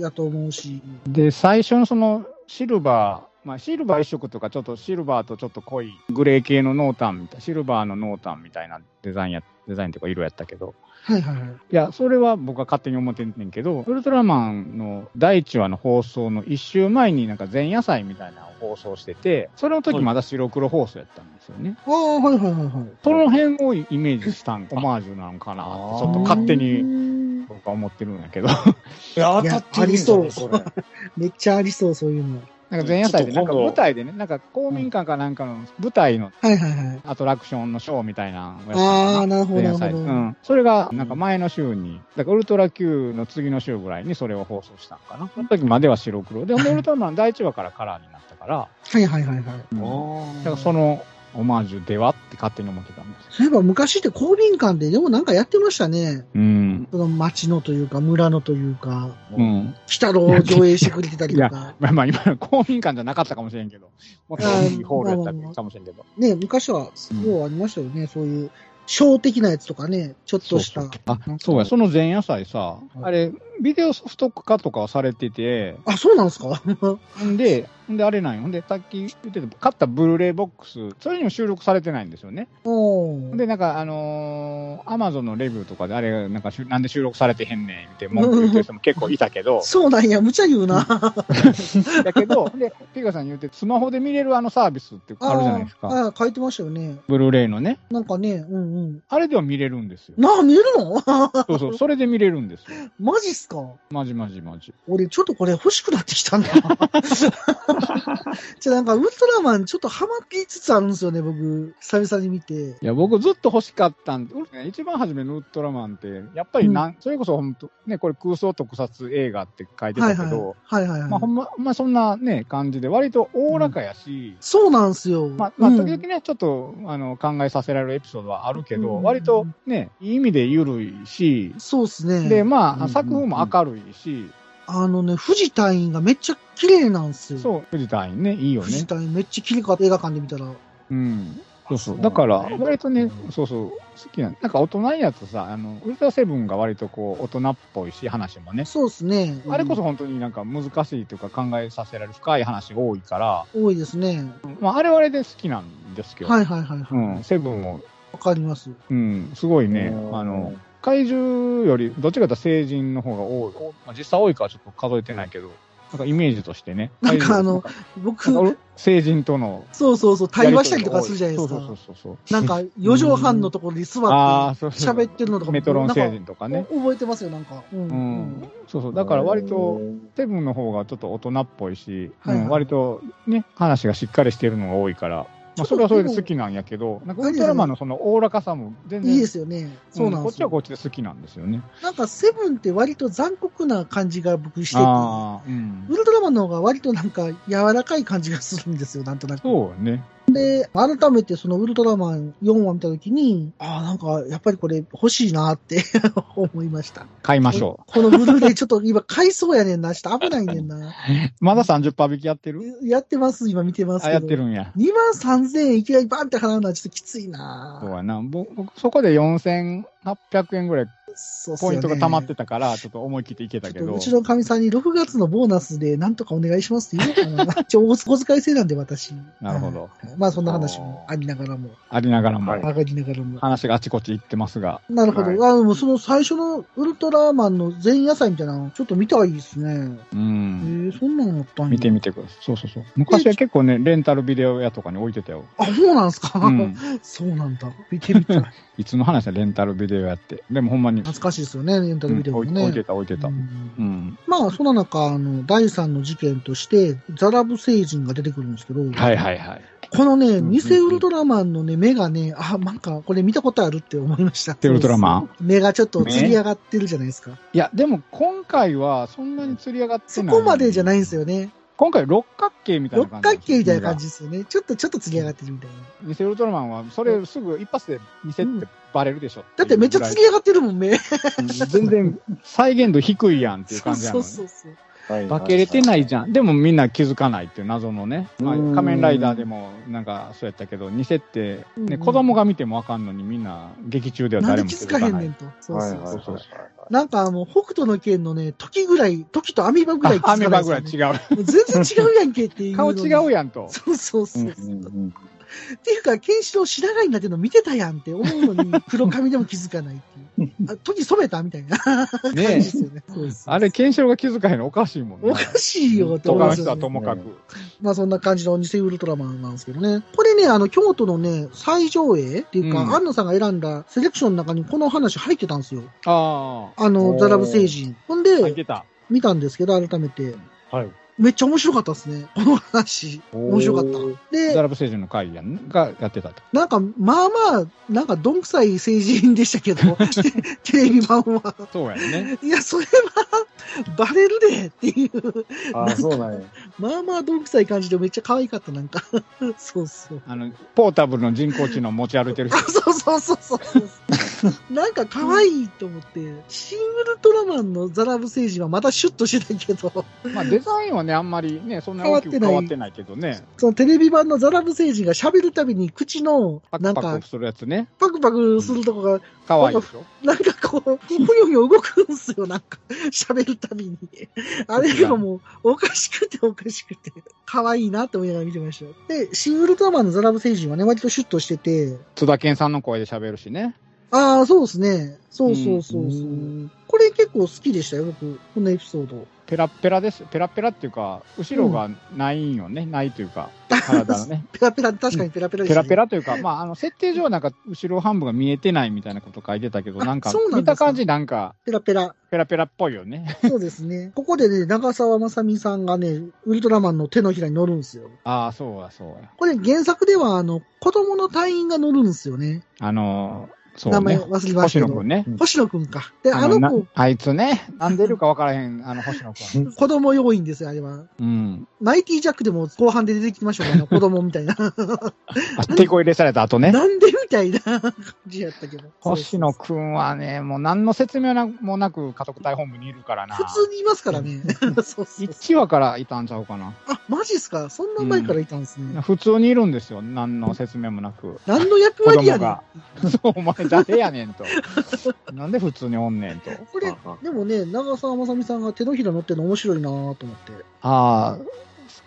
やと思うし。で、最初のそのシルバー、まあ、シルバー一色とか、ちょっとシルバーとちょっと濃いグレー系の濃淡みたい、シルバーの濃淡みたいなデザインや、デザインとか色やったけど、はいはいはい。いや、それは僕は勝手に思ってんねんけど、ウルトラマンの第1話の放送の一週前になんか前夜祭みたいなのを放送してて、それの時まだ白黒放送やったんですよね。ああ、はいはいはいはい。その辺をイメージしたん、オマージュなのかなって、ちょっと勝手に僕は思ってるんやけど。いや、<laughs> 当たってるんじゃないそれ。めっちゃありそう、そういうの。なんか前夜祭で、なんか舞台でね、なんか公民館かなんかの舞台の。アトラクションのショーみたいなのをやってたああ、なるほど。前夜祭でうん。それが、なんか前の週に、だからウルトラ Q の次の週ぐらいにそれを放送したんかな。その時までは白黒。で、ウルトラマン第1話からカラーになったから、はいはいはいはい。だからそのオマージュではって勝手に思ってたんです。そういえば昔って公民館ででもなんかやってましたね。うん。その町のというか、村のというか、うん。北郎を上映してくれてたりといか。まあまあ今の公民館じゃなかったかもしれんけど、もっと大きいホールやったかもしれんけど。ね、昔は、ようありましたよね、そういう、ショー的なやつとかね、ちょっとした。そうそうあ、そうや、その前夜祭さ、はいあれ、ビデオソフト化とかはされてて、あ、そうなんですか？んで、んで、あれなんよ。で、さっき言ってた、買ったブルーレイボックス、それにも収録されてないんですよね。で、なんか、あのー、アマゾンのレビューとかで、あれ、なんかなんで収録されてへんねんって文句言ってる人も結構いたけど、<laughs> そうなんや、無茶言うな。<laughs> だけど、で、ピカさんに言って、スマホで見れるあのサービスってあるじゃないですか。あーあー、書いてましたよね。ブルーレイのね。なんかね、うんうん。あれでは見れるんですよ。なあ、見えるの？<laughs> そうそう、それで見れるんですよ。マジっすか？マジマジマジ。俺、ちょっとこれ欲しくなってきたんだ。じゃあなんか、ウルトラマンちょっとハマっていつつあるんですよね、僕。久々に見て。いや、僕ずっと欲しかったんで、一番初めのウルトラマンって、やっぱりなん、それこそ本当、ね、これ空想特撮映画って書いてはいはい。たけど、はいはいはい。まあほんま、まそんなね、感じで、割とおおらかやし、そうなんすよ。まあ、まあ、うん時々ね、ちょっと、あの、考えさせられるエピソードはあるけど、うん割とね、いい意味で緩いし、そうっすね。で、まあ、うん作風も明るいし、あのね、藤隊員がめっちゃ綺麗なんすよ。そう、藤田院ね、いいよね藤。隊員めっちゃ綺麗かった映画館で見たら。うん。そうそう。だから、ね割とね、そうそう、好きななんか大人やつさ、あの、ウルトラセブンが割とこう、大人っぽいし、話もね。そうっすね。あれこそ本当になんか難しいというか考えさせられる深い話多いから、多いですね。まあ、あれはあれで好きなんですけど。はいはいはい。うん、セブンも、わかります。うん、すごいね、あの、怪獣より、どっちかというと成人の方が多い。おまあ、実際多いかはちょっと数えてないけど、なんかイメージとしてね。なんかあの、僕、成人とのそうそうそう、対話したりとかするじゃないですそうそうか。そうそう。なんか、4畳半のところに座って。喋ってるのとかメトロン星なん人とかね。覚えてますよ、なんか。うん。ううんん。そうそう。だから割と、セブンの方がちょっと大人っぽいし、はいはいうん割とね、話がしっかりしてるのが多いから、まあ、それはそれで好きなんやけど、なんかウルトラマンのそのおおらかさも全然、いいですよね。そうなんこっちはですよ。こっちで好きなんですよね。なんか、セブンって割と残酷な感じが僕してて、うん。ウルトラマンの方が割となんか柔らかい感じがするんですよ、なんとなく。そうね。で、改めてそのウルトラマン4話見たときに、ああ、なんか、やっぱりこれ欲しいなって <laughs> 思いました。買いましょこのブルーレイちょっと今買いそうやねんな。ちょっと危ないねんな。う。<laughs> まだ30%引きやってる？やってます、今見てますけあ、ど。やってるんや。2万3000円いきなりバンって払うのはちょっときついなそうやな。僕、僕そこで4800円ぐらいそうポイントが溜まってたから、ちょっと思い切っていけたけど。うちのかみさんに6月のボーナスでなんとかお願いしますって言うのかな。ちょ、お小遣い制なんで私。なるほど。まあそんな話もありながらも、ありながらも、上がりながらも。話があちこち行ってますが。なるほど。はいあもうその最初のウルトラマンの前夜祭みたいなの、ちょっと見たいですね。うえん。ー、そんなのあったんや見てみてください。そうそうそう。昔は結構ね、レンタルビデオ屋とかに置いてたよ。あ、そうなんですか、うん。<laughs> そうなんだ。見てみたい。<laughs> いつの話だ、レンタルビデオ屋って。でもほんまに。懐かしいですよね、レンタルビデオもね。うん置いてた、置いてた。ううんん。まあ、その中、あの、第3の事件として、ザラブ星人が出てくるんですけど、はいはいはい。このね、ん偽ウルトラマンのね、目がね、あ、なんか、これ見たことあるって思いました。ウルトラマン？目がちょっと吊り上がってるじゃないですか。いや、でも今回はそんなに釣り上がってそない。こまでじゃないんですよね。今回六角形みたいな六感じ。角形みたいな感じ。ですよね。ちょっと、ちょっと吊り上がってるみたいな。偽ウルトラマンは、それすぐ一発で見せってバレるでしょ。だってめっちゃ吊り上がってるもん、目。全然再現度低いやんっていう感じなのそうそうそう。化けれてないじゃん。でもみんな気づかないっていう謎のね。まあ、うん仮面ライダーでもなんかそうやったけど、偽って、ね、うん子供が見てもわかんのにみんな劇中ではなん誰もで気づかへ気づかない。んねんと。そうそうそう。そうなんかもう、北斗の剣のね、時ぐらい、時とアミバぐらい気づあアメバぐらい違う。う全然違うやんけっていう。顔違うやんと。そうそうそう。っていうか、ケンシロウ白髪になってるの見てたやんって思うのに、<laughs> 黒髪でも気づかないっていう。あ時染めたみたいな感じねですよね。あれ、ケンシロウが気づかへんのおかしいもんね。おかしいよって思他の人。はともかく。まあそんな感じの偽ウルトラマンなんですけどね。これね、あの、京都のね、最上映っていうか、うん安野さんが選んだセレクションの中にこの話入ってたんですよ。ああの、おーザラブ星人。ほんで、てた。見たんですけど、改めて。はい。めっちゃ面白かったですね。この話。面白かった。でザ、ラブ星人の会やんがやってたと。なんか、まあまあ、なんか、どんくさい成人でしたけど、<laughs> テレビ版は。そうやんね。いや、それは、バレるでっていう、あ、そうなんや。まあまあ、どんくさい感じでめっちゃ可愛かった、なんか。<laughs> そうそう。あの、ポータブルの人工知能持ち歩いてるあ、人。<laughs> そうそうそうそうそう。なんか可愛いと思って、シン・ウルトラマンのザラブ星人はまたシュッとしてたけど、まあデザインはね、あんまりね、そんな大きく変わってないけどね。そのテレビ版のザラブ星人が喋るたびに口の、なんかパクパク、するやつね。パクパクするとこが、かわいいでしょ？なんかこう、ふよふよ動くんすよ、なんか、喋るたびに。あれがもう、おかしくておかしくて、可愛いなって思いながら見てました。で、シン・ウルトラマンのザラブ星人はね、割とシュッとしてて、津田健さんの声で喋るしね。ああ、そうですね。そうそうそうそう。うんこれ結構好きでしたよ、僕、このエピソード。ペラッペラです。ペラッペラっていうか、後ろがないんよね。ないというか、体のね。<laughs> ペラペラ、確かにペラペラでペラしたねペラというか、まあ、あの、設定上はなんか、後ろ半分が見えてないみたいなこと書いてたけど、あなんか見た感じなんか、ペラペラ。ペラペラっぽいよね。<laughs> そうですね。ここでね、長澤まさみさんがね、ウルトラマンの手のひらに乗るんですよ。ああ、そうや、そうや。これ原作では、あの、子供の隊員が乗るんですよね。あのー、そう名前ね。忘れましたけど。星野くんね。星野くんか。で、あの子、あいつね、なんでいるか分からへん、<laughs> あの星野くん。子供要員ですよ、あれは。うん。マイティジャックでも後半で出てきましたもん、あの子供みたいな。<laughs> あ手こ入れされた後ね。なんでみたいな感じやったけど。<laughs> 星野くんはね、もう何の説明もなく家督隊本部にいるからな。普通にいますからね。<laughs> そうそうそう。1話からいたんちゃうかな。あ、マジっすか？そんな前からいたんですね。普通にいるんですよ。何の説明もなく。何の役子割やねん。<laughs> そう、お前誰やねんと。なんで普通におんねんと。これ、でもね、長澤まさみさんが手のひら乗ってるの面白いなと思って。ああ、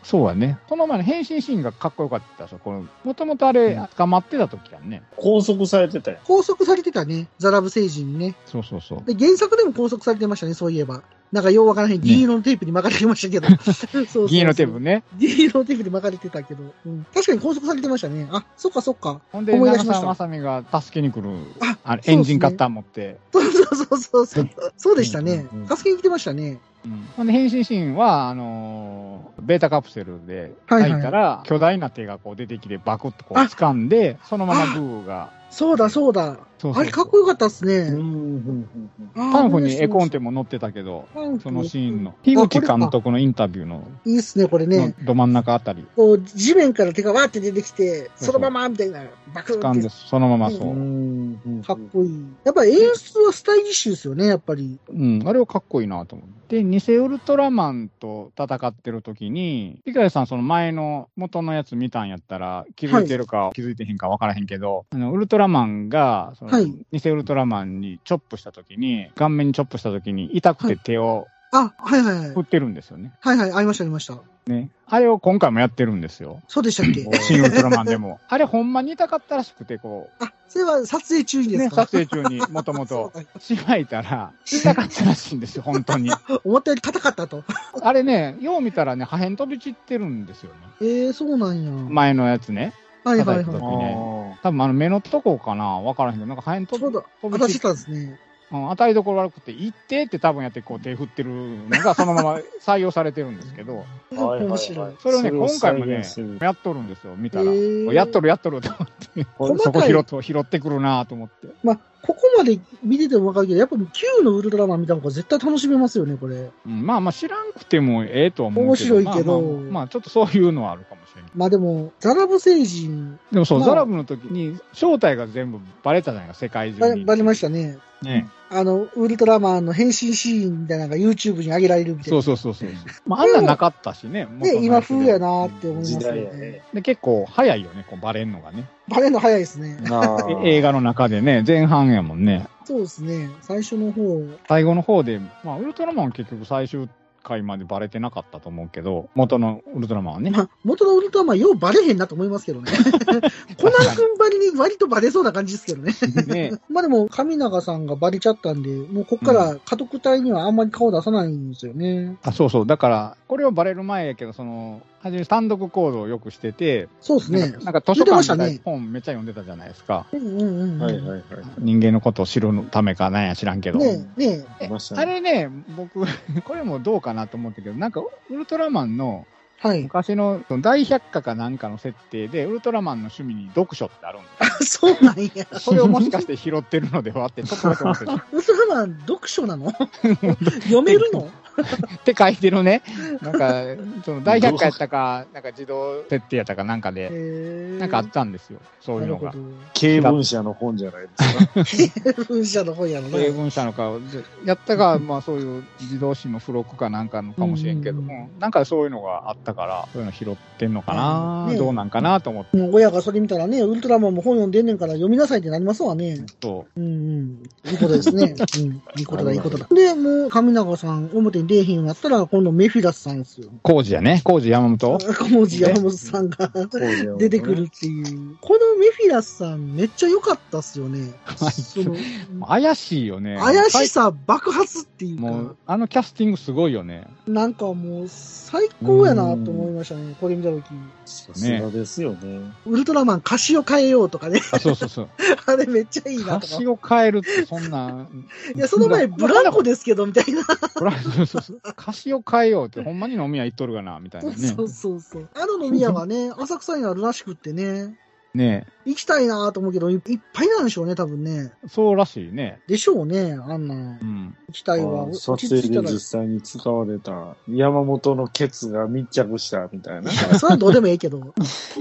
そうやね。この前の変身シーンがかっこよかったでしょ。この、もともとあれ、捕まってた時やんね。拘束されてたよ。拘束されてたね。ザラブ星人にね。そうそうそう。で、原作でも拘束されてましたね、そういえば。なんかようわからへん銀色のテープに巻かれてましたけど。<laughs> そうそうそう銀色のテープね。銀色のテープで巻かれてたけど。うん、確かに拘束されてましたね。あ、そっかそっか。ほんで、思い出しましたまさみが助けに来る、ああれ、エンジンカッター持って。そうそうそうそうそう。<laughs> でしたね。助けに来てましたね。うんほんで、変身シーンは、あのーベータカプセルではいはい入ったら、巨大な手がこう出てきて、バクッとこうあ掴んで、そのままグーが、そうだそうだ。そうそうあれかっこよかったっすうんね。うんうんパンフに絵コンテも。も載ってたけど、そのシーンの、あ樋口監督のインタビューのいいっすね、これね。ど真ん中あたり、こう、地面から手がわーって出てきて、そうそのままみたいな、バク掴んで、ーって。そのままそうかっこいい。やっぱり演出はスタイリッシュですよね、やっぱり。うん、あれはかっこいいなと思って。で、偽ウルトラマンと戦ってる時に、ピカリさんその前の元のやつ見たんやったら、気づいてるか気づいてへんか分からへんけど、あの、ウルトラマンが、そのはい。偽ウルトラマンにチョップした時に、顔面にチョップした時に痛くて手をあ、はいはいはい振。ってるんですよね。はいはい、ありましたありました。ね。あれを今回もやってるんですよ。そうでしたっけ？<laughs> 新ウルトラマンでも。あれほんまに痛かったらしくて、こあ、それは撮影中にう、ね、ですか、撮影中にもともと <laughs> しまいたら、痛かったらしいんですよ、本当に。<laughs> 思ったより硬かったと。あれね、よう見たらね、破片飛び散ってるんですよね。ええー、そうなんや。前のやつね。はいはいはい。ね多分あの目のとこかなわからへんけど、なんか破片飛びそうだ、飛び散ったんですね。うん、当たりどころ悪くて、行ってって多分やってこう手振ってるのがそのまま <laughs> 採用されてるんですけど、面白い。それをね、今回もねやっとるんですよ、見たら。へーやっとるやっとると思って、そこ拾って拾ってくるなと思って。まあ、ここまで見ててもわかるけど、やっぱ Q のウルトラマン見た方が絶対楽しめますよね、これ。うん、まあまあ知らんくてもええとは思うけど。面白いけどまあまあまあちょっとそういうのはあるかもしれない。まあでも、ザラブ星人、でもそう、まあザラブの時に正体が全部バレたじゃないか、世界中に。ばバレましたね。ね。あの、ウルトラマンの変身シーンみたいなのが YouTube に上げられるみたいな。そうそうそうそう。まあ、あんなんなかったしね。元のね、今風やなって思います時よね代やね。。で、結構早いよね、こうバレんのがね。バレるの早いですね。映画の中でね、前半やもんね。そうですね。最初の方。最後の方で、まあ、ウルトラマンは結局最終回までバレてなかったと思うけど、元のウルトラマンはね。まあ、元のウルトラマンようバレへんなと思いますけどね。<laughs> コナン君ばりに割とバレそうな感じですけどね。ね <laughs> まあでも、上永さんがバレちゃったんで、もうこっから家督隊にはあんまり顔出さないんですよね。あそうそう。だから、これはバレる前やけど、その、はじめ単独行動をよくしてて、そうですねなんか。図書館みたい言ってましたねな本めっちゃ読んでたじゃないですか。うんうんうんうん。はいはいはい。人間のことを知るためかなんや知らんけど。ねえ、ねあれね、僕、<laughs> これもどうかなと思ったけど、なんか、ウルトラマンのえ。はい。昔のその大百科かなんかの設定で、ウルトラマンの趣味に読書ってあるんですそうなんや。よ。それをもしかして拾ってるのではって、ちょっとだけ思ってた。<laughs> ウルトラマン読書なの？<laughs> 読めるの？って書いてるね。なんか、その大百科やったか、なんか自動設定やったかなんかで、へなんかあったんですよ。そういうのがなる。経文社の本じゃないですか？ほど。噴射の本やろな。英文したのか、でやったか、まあそういう自動詞の付録かなんかのかもしれんけども、なんかそういうのがあったから、そういうの拾ってんのかな、ねどうなんかなと思って。親がそれ見たらね、ウルトラマンも本読んでんねんから読みなさいってなりますわね。そうんうん。いいことですね。うん。いいことだ、いいことだ。で、もう、上永さん、表に出えへんようになったら、今度メフィラスさんですよ。う。工事やね。工事山本工事山本さんが出てくるっていう。このメフィラスさん、めっちゃ良かったっすよね。その怪しいよね。怪しさ爆発っていうもうか、、あのキャスティングすごいよね。なんかもう、最高やなと思いましたね。これ見たとき。さすがですよね。ウルトラマン歌詞を変えようとかね。あ、そうそうそう。<laughs> あれめっちゃいいなとか。歌詞を変えるってそんな。いや、その前、ブランコですけど、みたいな。ブラそうそうそう歌詞を変えようって、ほんまに飲み屋行っとるかな、みたいなね。そうそうそう。あの飲み屋がね、浅草にあるらしくってね、ね行きたいなと思うけど、いいっぱいなんでしょうね、多分ね。そうらしいね。でしょうね、あんな。うん。行きたいわ。あ撮落ち着いたら影で実。際に使われた山本のケツが密着したみたいな。それはどうでもいいけど。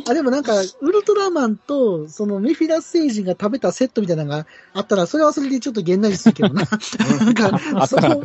あ、でもなんか、ウルトラマンと、そのメフィラス星人が食べたセットみたいなのがあったら、それはそれでちょっとげんなりするけどな。<laughs> なんか、あっそこ。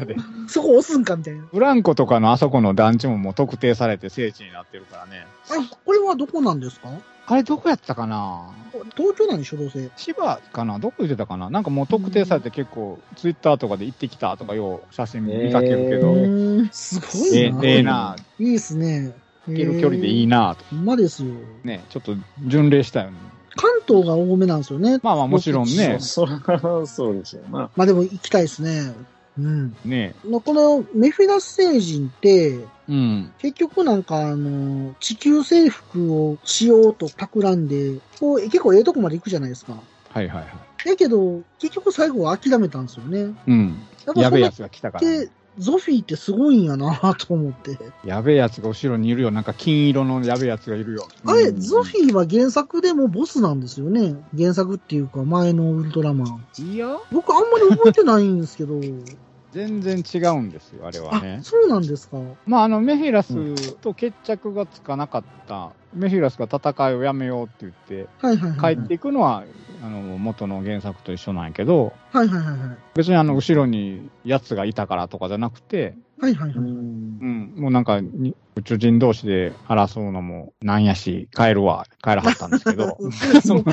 そこ押すんかみたいな。ブランコとかのあそこの団地ももう特定されて聖地になってるからね。あ、これはどこなんですか？あれどこやったかな？東京なんでしょ、どうせ。千葉かな？どこ言ってたかな？なんかもう特定されて結構、ツイッターとかで行ってきたとかよう写真見かけるけうど、ーん、すごいな。ええええな。いいっすね。行ける距離でいいなと。ほんまですよ。ね、ちょっと巡礼したよね。関東が多めなんですよね。まあまあもちろんね。<laughs> そら、そうでしょうな。まあでも行きたいですね。うん。ねこのメフィラス星人って、うん。結局なんかあの、地球征服をしようと企んで、こう結構ええとこまで行くじゃないですか。はいはいはい。だけど、結局最後は諦めたんですよね。うん。やべえやそつが来たから、ねれって。、ゾフィーってすごいんやなと思って。やべえやつが後ろにいるよ。なんか金色のやべえやつがいるよ。あれ、ゾフィーは原作でもボスなんですよね。原作っていうか前のウルトラマン。いや、僕あんまり覚えてないんですけど。<laughs> 全然違うんですよ、あれはあね、。そうなんですか。まあ、あの、メフィラスと決着がつかなかった、メフィラスが戦いをやめようって言って。帰っていくのは、あの、元の原作と一緒なんやけど、はいはいはいはい。別にあの、後ろに奴がいたからとかじゃなくて、はいはいはい。うん、もうなんかに、宇宙人同士で争うのもなんやし、帰るわ、帰らはったんですけど、<laughs> その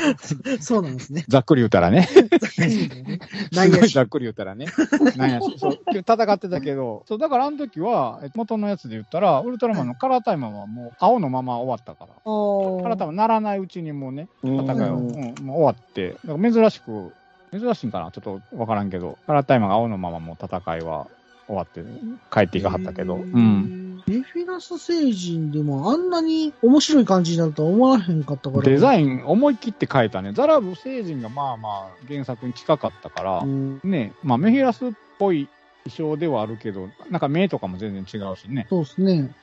そうなんですね。ざっくり言うたらね、<laughs> なんやし。すごいざっくり言ったらね、なんやし、そう、戦ってたけど、そう、だからあの時は、え元のやつで言ったら、ウルトラマンのカラータイマーはもう青のまま終わったから、カラータイマーならないうちにもうね、戦いを、うんうん、もう終わって、だから珍しく、珍しいんかな。ちょっとわからんけど、カラータイマーが青のままもう戦いは終わって、帰っていかはったけど、うん。メフィラス星人でもあんなに面白い感じになるとは思わへんかったから。デザイイン思い切って変えたね。ザラブ星人がまあまあ原作に近かったから、ン。ね、まあメフィラスっぽい衣装ではあるけど、なんか目とかも全然違うしね。そうですね。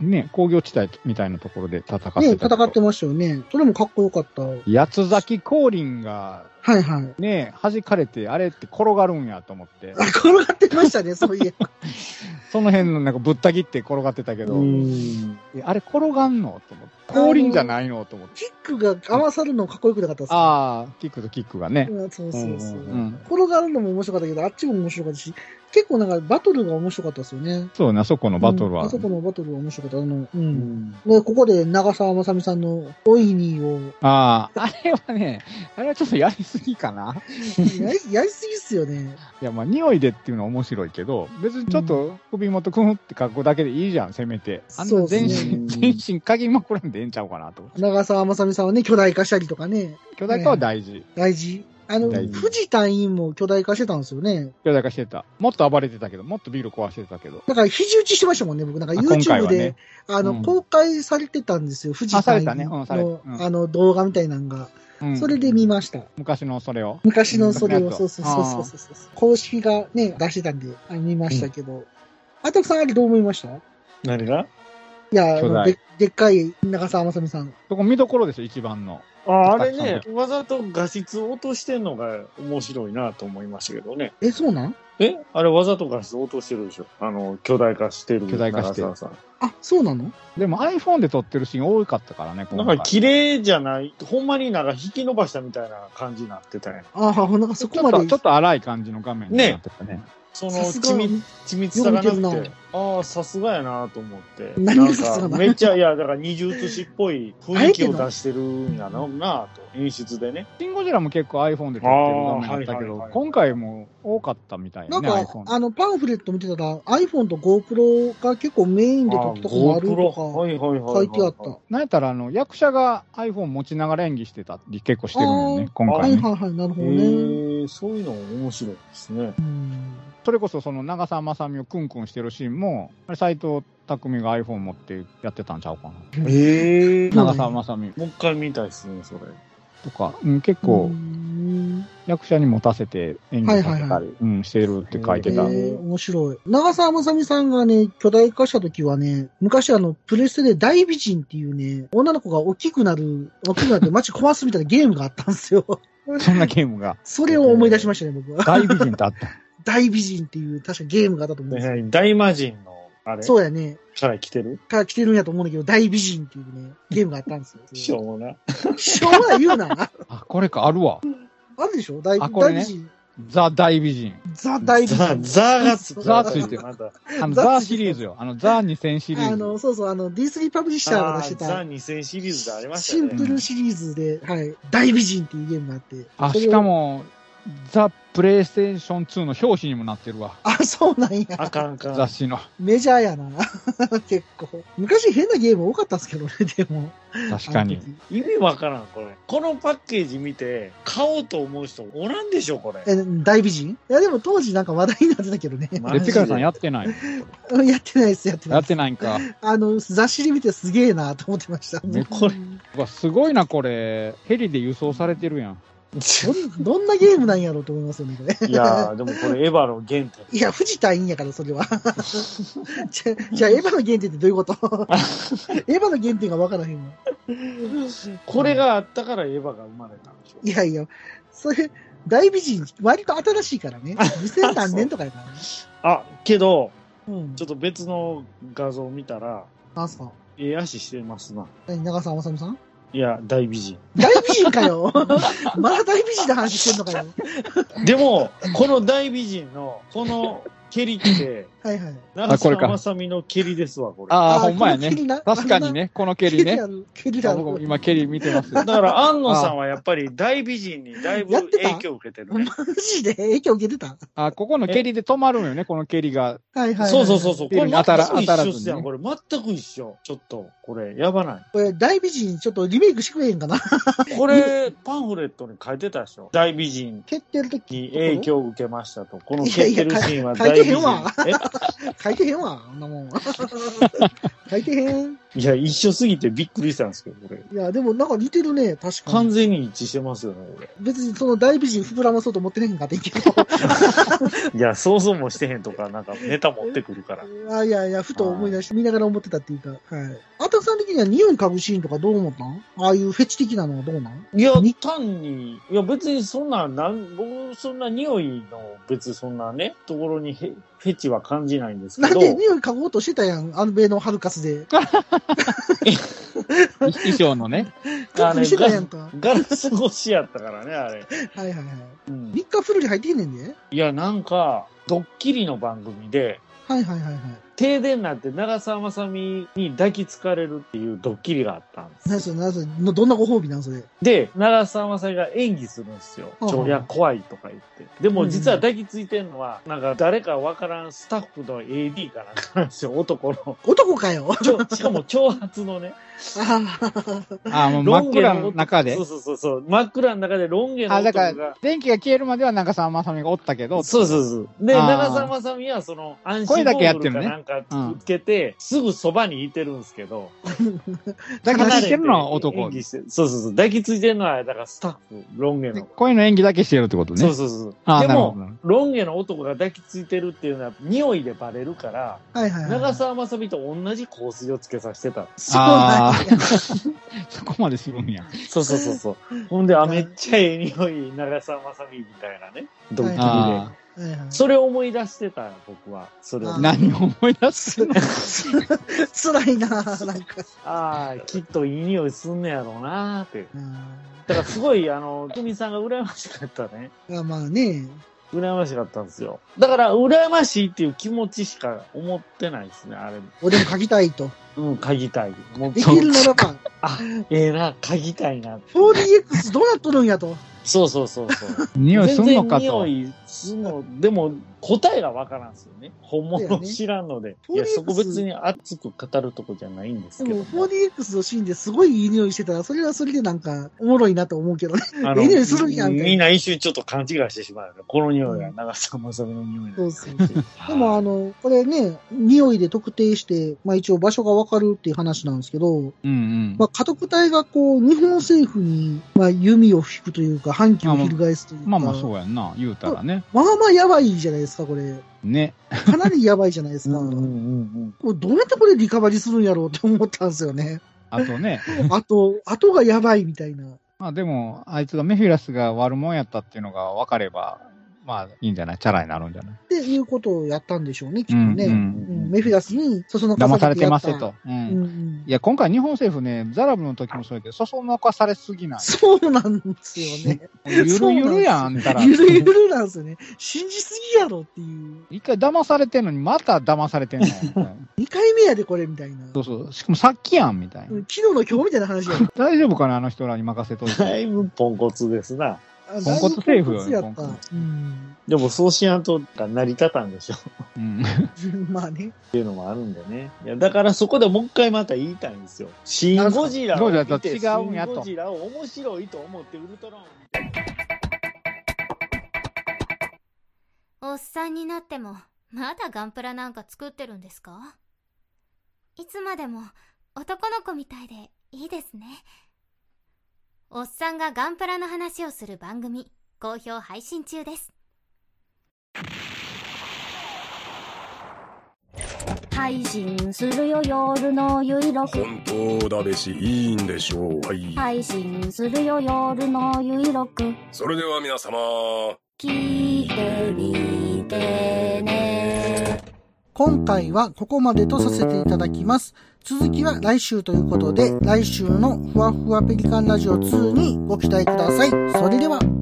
ね、工業地帯みたいなところで戦ってたけね、ど。戦ってましたよね。それもかっこよかった。は八つ咲き降臨がいはい。ね、弾かれて、あれって転がるんやと思って。あ、転がってましたね、そういえば。<laughs> その辺のなんかぶった切って転がってたけど、あれ転がんのと思って。降臨じゃないのと思って。キックが合わさるのかっこよくなかったですかああ、キックとキックがね。うんそうそうそう。うんうん。転がるのも面白かったけど、あっちも面白かったし、結構なんかバトルが面白かったですよね。そうね、あそこのバトルは。うんあそこのバトルは面白かった。あの、う。うんんね、ここで長澤まさみさんのオイニーをああ、あれはね、あれはちょっとやりすぎかな。やり、やりすぎっすよね。いや、まあ、匂いでっていうのは面白いけど、別にちょっと首元くんって格好だけでいいじゃん、せめて。あん全ね身、全身鍵まくらんでええんちゃうかなと。長澤まさみさんはね、巨大化したりとかね、巨大化は大事。大事。あの、藤田院も巨大化してたんですよね。巨大化してた。もっと暴れてたけど、もっとビル壊してたけど。だから肘打ちしてましたもんね、僕。なんか YouTube で、はね。あの、うん公開されてたんですよ、藤田院あされたねうんされの、うんあの、動画みたいなのが。うんそれで見ました。昔のそれを。昔のそれを、うんそうそうそうそうそうそう。公式がね、出してたんで、あ見ましたけど。あたくさんあれどう思いました？い何が？や、あの巨大ででっかい長澤まさみさん。そこ見どころですよ、一番の。ああれね、わざと画質落としてんのが面白いなと思いましたけどね。え、そうなん？え？あれわざと画質落としてるでしょあの、巨大化してる。巨大化してるあ、そうなの？でも iPhone で撮ってるシーン多かったからね、ん。今回なんか綺麗じゃない、ほんまになんか引き伸ばしたみたいな感じになってたやん。ああ、なんかそこまでちょっと、ちょっと荒い感じの画面になってたね。その緻密緻密さがなくて、ああ、さすがやなと思って。何がなんさすがめっちゃ、いや、だから二重写しっぽい雰囲気を出してるんやろうなと、演出でね。シン・ゴジラも結構 iPhone で撮ってる画面あったけどはいはいはい、今回も多かったみたいね、なんか。あの、パンフレット見てたら、iPhone と GoPro が結構メインで撮ったとこもあるとか、はいはいはいはい。書いてあった。なんやったら、あの、役者が iPhone 持ちながら演技してたり結構してるもんね、今は回ね。いはいはい、なるほへどね。え、そういうの面白いですね。うんそれこそその長澤まさみをクンクンしてるシーンも、あれ斎藤匠が iPhone 持ってやってたんちゃうかな。ええそう長澤まさみもう一回見たいですね、それ。とか、うん、結構うん役者に持たせて演技させはいはいはたり、うん、してるって書いえてた。ー、面白い。長澤まさみさんがね、巨大化した時はね、昔あの、プレステで大美人っていうね、女の子が大きくなる、大きくなって街壊すみたいなゲームがあったんですよ。<laughs> そんなゲームが。それを思い出しましたね、僕は。大美人ってあった。大美人っていう、確かゲームがあったと思うんですよ。ね大魔人の、あれ？そうやね。から来てる？から来てるんやと思うんだけど、大美人っていうね、<laughs> ゲームがあったんですよ。しょうもな。しょうがない言うな。あ、これか、あるわ。あるでしょ？大あこれね大美人。ザ・大美人。ザ大美人。ザ、ザがつザついてるあの、ザザシリーズよ。あの、ザ2000シリーズ。あの、そうそう、あの、D3 パブリッシャーが出してあーザた、2000シリーズでありましたシね。ンプルシリーズで、はい、大美人っていうゲームがあって。あ、しか、も、ザ・プレイステーション2の表紙にもなってるわ。あ、そうなんや。あかんあかん。雑誌の。メジャーやな。<laughs> 結構。昔変なゲーム多かったんですけどね、でも。確かに。意味わからん、これ。このパッケージ見て、買おうと思う人おらんでしょ、これ。え、大美人？いや、でも当時なんか話題になってたけどね。レピカラさんやってない。やってないです、やってない。やってないんか。あの、雑誌で見てすげえなと思ってました。ねこれすごいな、これ。ヘリで輸送されてるやん。どんどんなゲームなんやろうと思いますよね、これ。いやー、でもこれエヴァの原点。いや、藤田いいんやから、それは。じゃ、じゃあ、エヴァの原点ってどういうこと？<laughs> エヴァの原点がわからへんわ。これがあったからエヴァが生まれたんでしょ。いやいや、それ、大美人、割と新しいからね。2000何年とかやからね。<laughs> あ、けど、うんち。ょっと別の画像見たら、なんすかええ足してますな。何長澤まさみさん？いや、大美人。大美人かよ <laughs> まだ大美人の話してんのかよ。でも、この大美人の、この蹴りって、<laughs> はいはい。長これか澤まさみの蹴りですわ、これ。ああ、ほんまやね。確かにね、この蹴りね。蹴りだあ僕今蹴り見てます。だから、<laughs> 安野さんはやっぱり大美人にだいぶ影響を受けてるね。マジで？影響受けてた？あ、ここの蹴りで止まるのよね、この蹴りが。はいはいはい。そうそうそうそう。これ全当たらく一当たらずにね緒っすやん。これ全く一緒。ちょっと、これ、やばない。これ、大美人、ちょっとリメイクしてくれへんかな？<laughs> これ、パンフレットに書いてたでしょ。大美人蹴ってる時に影響を受けましたと。この蹴ってるシーンは大美人てへんわ。え <laughs> 書いてへんわ、あんなもん。<laughs> 書いてへん。いや、一緒すぎてびっくりしたんですけど、これ。いや、でもなんか似てるね、確か完に。全に一致してますよね、こ別にその大美人膨らまそうと思ってへんかってんけど。れ。<laughs> いや、想像もしてへんとか、なんかネタ持ってくるから。あいやいや、ふと思い出して、見ながら思ってたっていうか、はい。あたさん的には匂い嗅ぐシーンとかどう思ったん？ああいうフェチ的なのはどうなん？いやに、単に、いや別にそんな、なん、僕、そんな匂いの、別にそんなね、ところにへフェチは感じないんですけど。なんで匂い嗅ごうとしてたやん、アンベのハルカスで。衣装のね。カップしてたやんか。ガラス越しやったからね、あれ。はいはいはい。うん3日フルに入ってへんねんで。いや、なんか、ドッキリの番組で、はいはいはいはい。停電になって長澤まさみに抱きつかれるっていうドッキリがあったんです。何それ、何それ、のどんなご褒美なんそれ？で、長澤まさみが演技するんですよ。うんちょ、いや、怖いとか言って。でも、うん実は抱きついてんのは、なんか、誰かわからんスタッフの AD かなんかなんですよ、男の。男かよ。しかも、挑発のね。ああもう真っ暗の中で？そう。そうそうそう。真っ暗の中でロン毛のあ、だから、。電気が消えるまでは長澤まさみがおったけど、そうそうそう。で、長澤まさみは、その、安声だ心ってるねグルかなんかつけて、すぐそばにいてるんですけど、<laughs> 抱きついてるの？は男演。技してそうそうそう。抱きついてるのは、だからスタッフ、ロン毛の。声の演技だけしてるってことね。そうそうそう。でも、ロン毛の男が抱きついてるっていうのは、匂いでバレるから、あ。はいはいはい。長澤まさみと同じ香水をつけさせてた。そうなんや。<laughs> そこまでするんや。そうそうそうそう。ほんで、あ、めっちゃええ匂い、長澤まさみみたいなね。ドッキリで。あはいはいそれを思い出してたよ、僕は。それをああ。。何を思い出す？<laughs> 辛いななんか。ああ、きっといい匂いすんねやろうなーって。うんだからすごい、あの、トミさんが羨ましかったね。あまあね。羨ましかったんですよ。だから、羨ましいっていう気持ちしか思ってないですね、あれ。俺も書きたいと。うん、嗅ぎたい。もうできるならば、<laughs> あ、ええな、嗅ぎたいな。4DX どうなっとるんやと。そうそうそうそう。<laughs> 匂いすんのか全然と。匂いすんの。でも、答えがわからんすよね。本物知らんので。4DX いや、そこ別に熱く語るとこじゃないんですけども。4DX のシーンですごいいい匂いしてたら、それはそれでなんか、おもろいなと思うけどね。あのええ匂いするんやんみんな一瞬ちょっと勘違いしてしまうよね。この匂いは長澤まさみの匂いだそうそうそう。でもあの、これね、匂いで特定して、まあ一応場所がわかるっていう話なんですけど、うんうん。まあ家督隊がこう、日本政府に、まあ弓を引くというか、反旗を翻すというか。まあまあそうやんな、言うたらね。まあまあやばいじゃないですか、これ。ね。かなりやばいじゃないですか。うんうんうんこれどうやってこれリカバリーするんやろうって思ったんですよね。あとね、<laughs> あと、後がやばいみたいな。まあでも、あいつがメフィラスが悪者やったっていうのが分かれば、まあいいんじゃない？チャラになるんじゃない？っていうことをやったんでしょうね、きっとね。うんううんんメフィラスに、そそのか騙されてますよと。うんいや、今回日本政府ね、ザラブの時もそうやけど、そそのかされすぎない。そうなんですよね。ゆるゆるやん、あんたら。ゆるゆるなんですよね。信じすぎやろっていう。一回騙されてんのに、また騙されてんの。<laughs> 2回目やで、これみたいな。そうそう。しかもさっきやん、みたいな。昨日の今日みたいな話や。<laughs> 大丈夫かな、あの人らに任せといて。だいぶポンコツですな。あポンコツセーフよだいぶポンコツうん。でもそうしやんとが成り立たんでしょ。っうん。<laughs> まあね。ていうのもあるんでね。いや、だからそこでもう一回また言いたいんですよ。シン・ゴジラを見て、ゴジラと違うんやとシン・ゴジラを面白いと思ってウルトラマン。おっさんになっても、まだガンプラなんか作ってるんですか？いつまでも男の子みたいでいいですね。おっさんがガンプラの話をする番組、好評配信中です。配信するよ夜のゆいろく本当だべし、いいんでしょう。はい。配信するよ夜のゆいろくそれでは皆様。聞いてみてね今回はここまでとさせていただきます。続きは来週ということで、来週のふわふわペリカンラジオ2にご期待ください。それでは。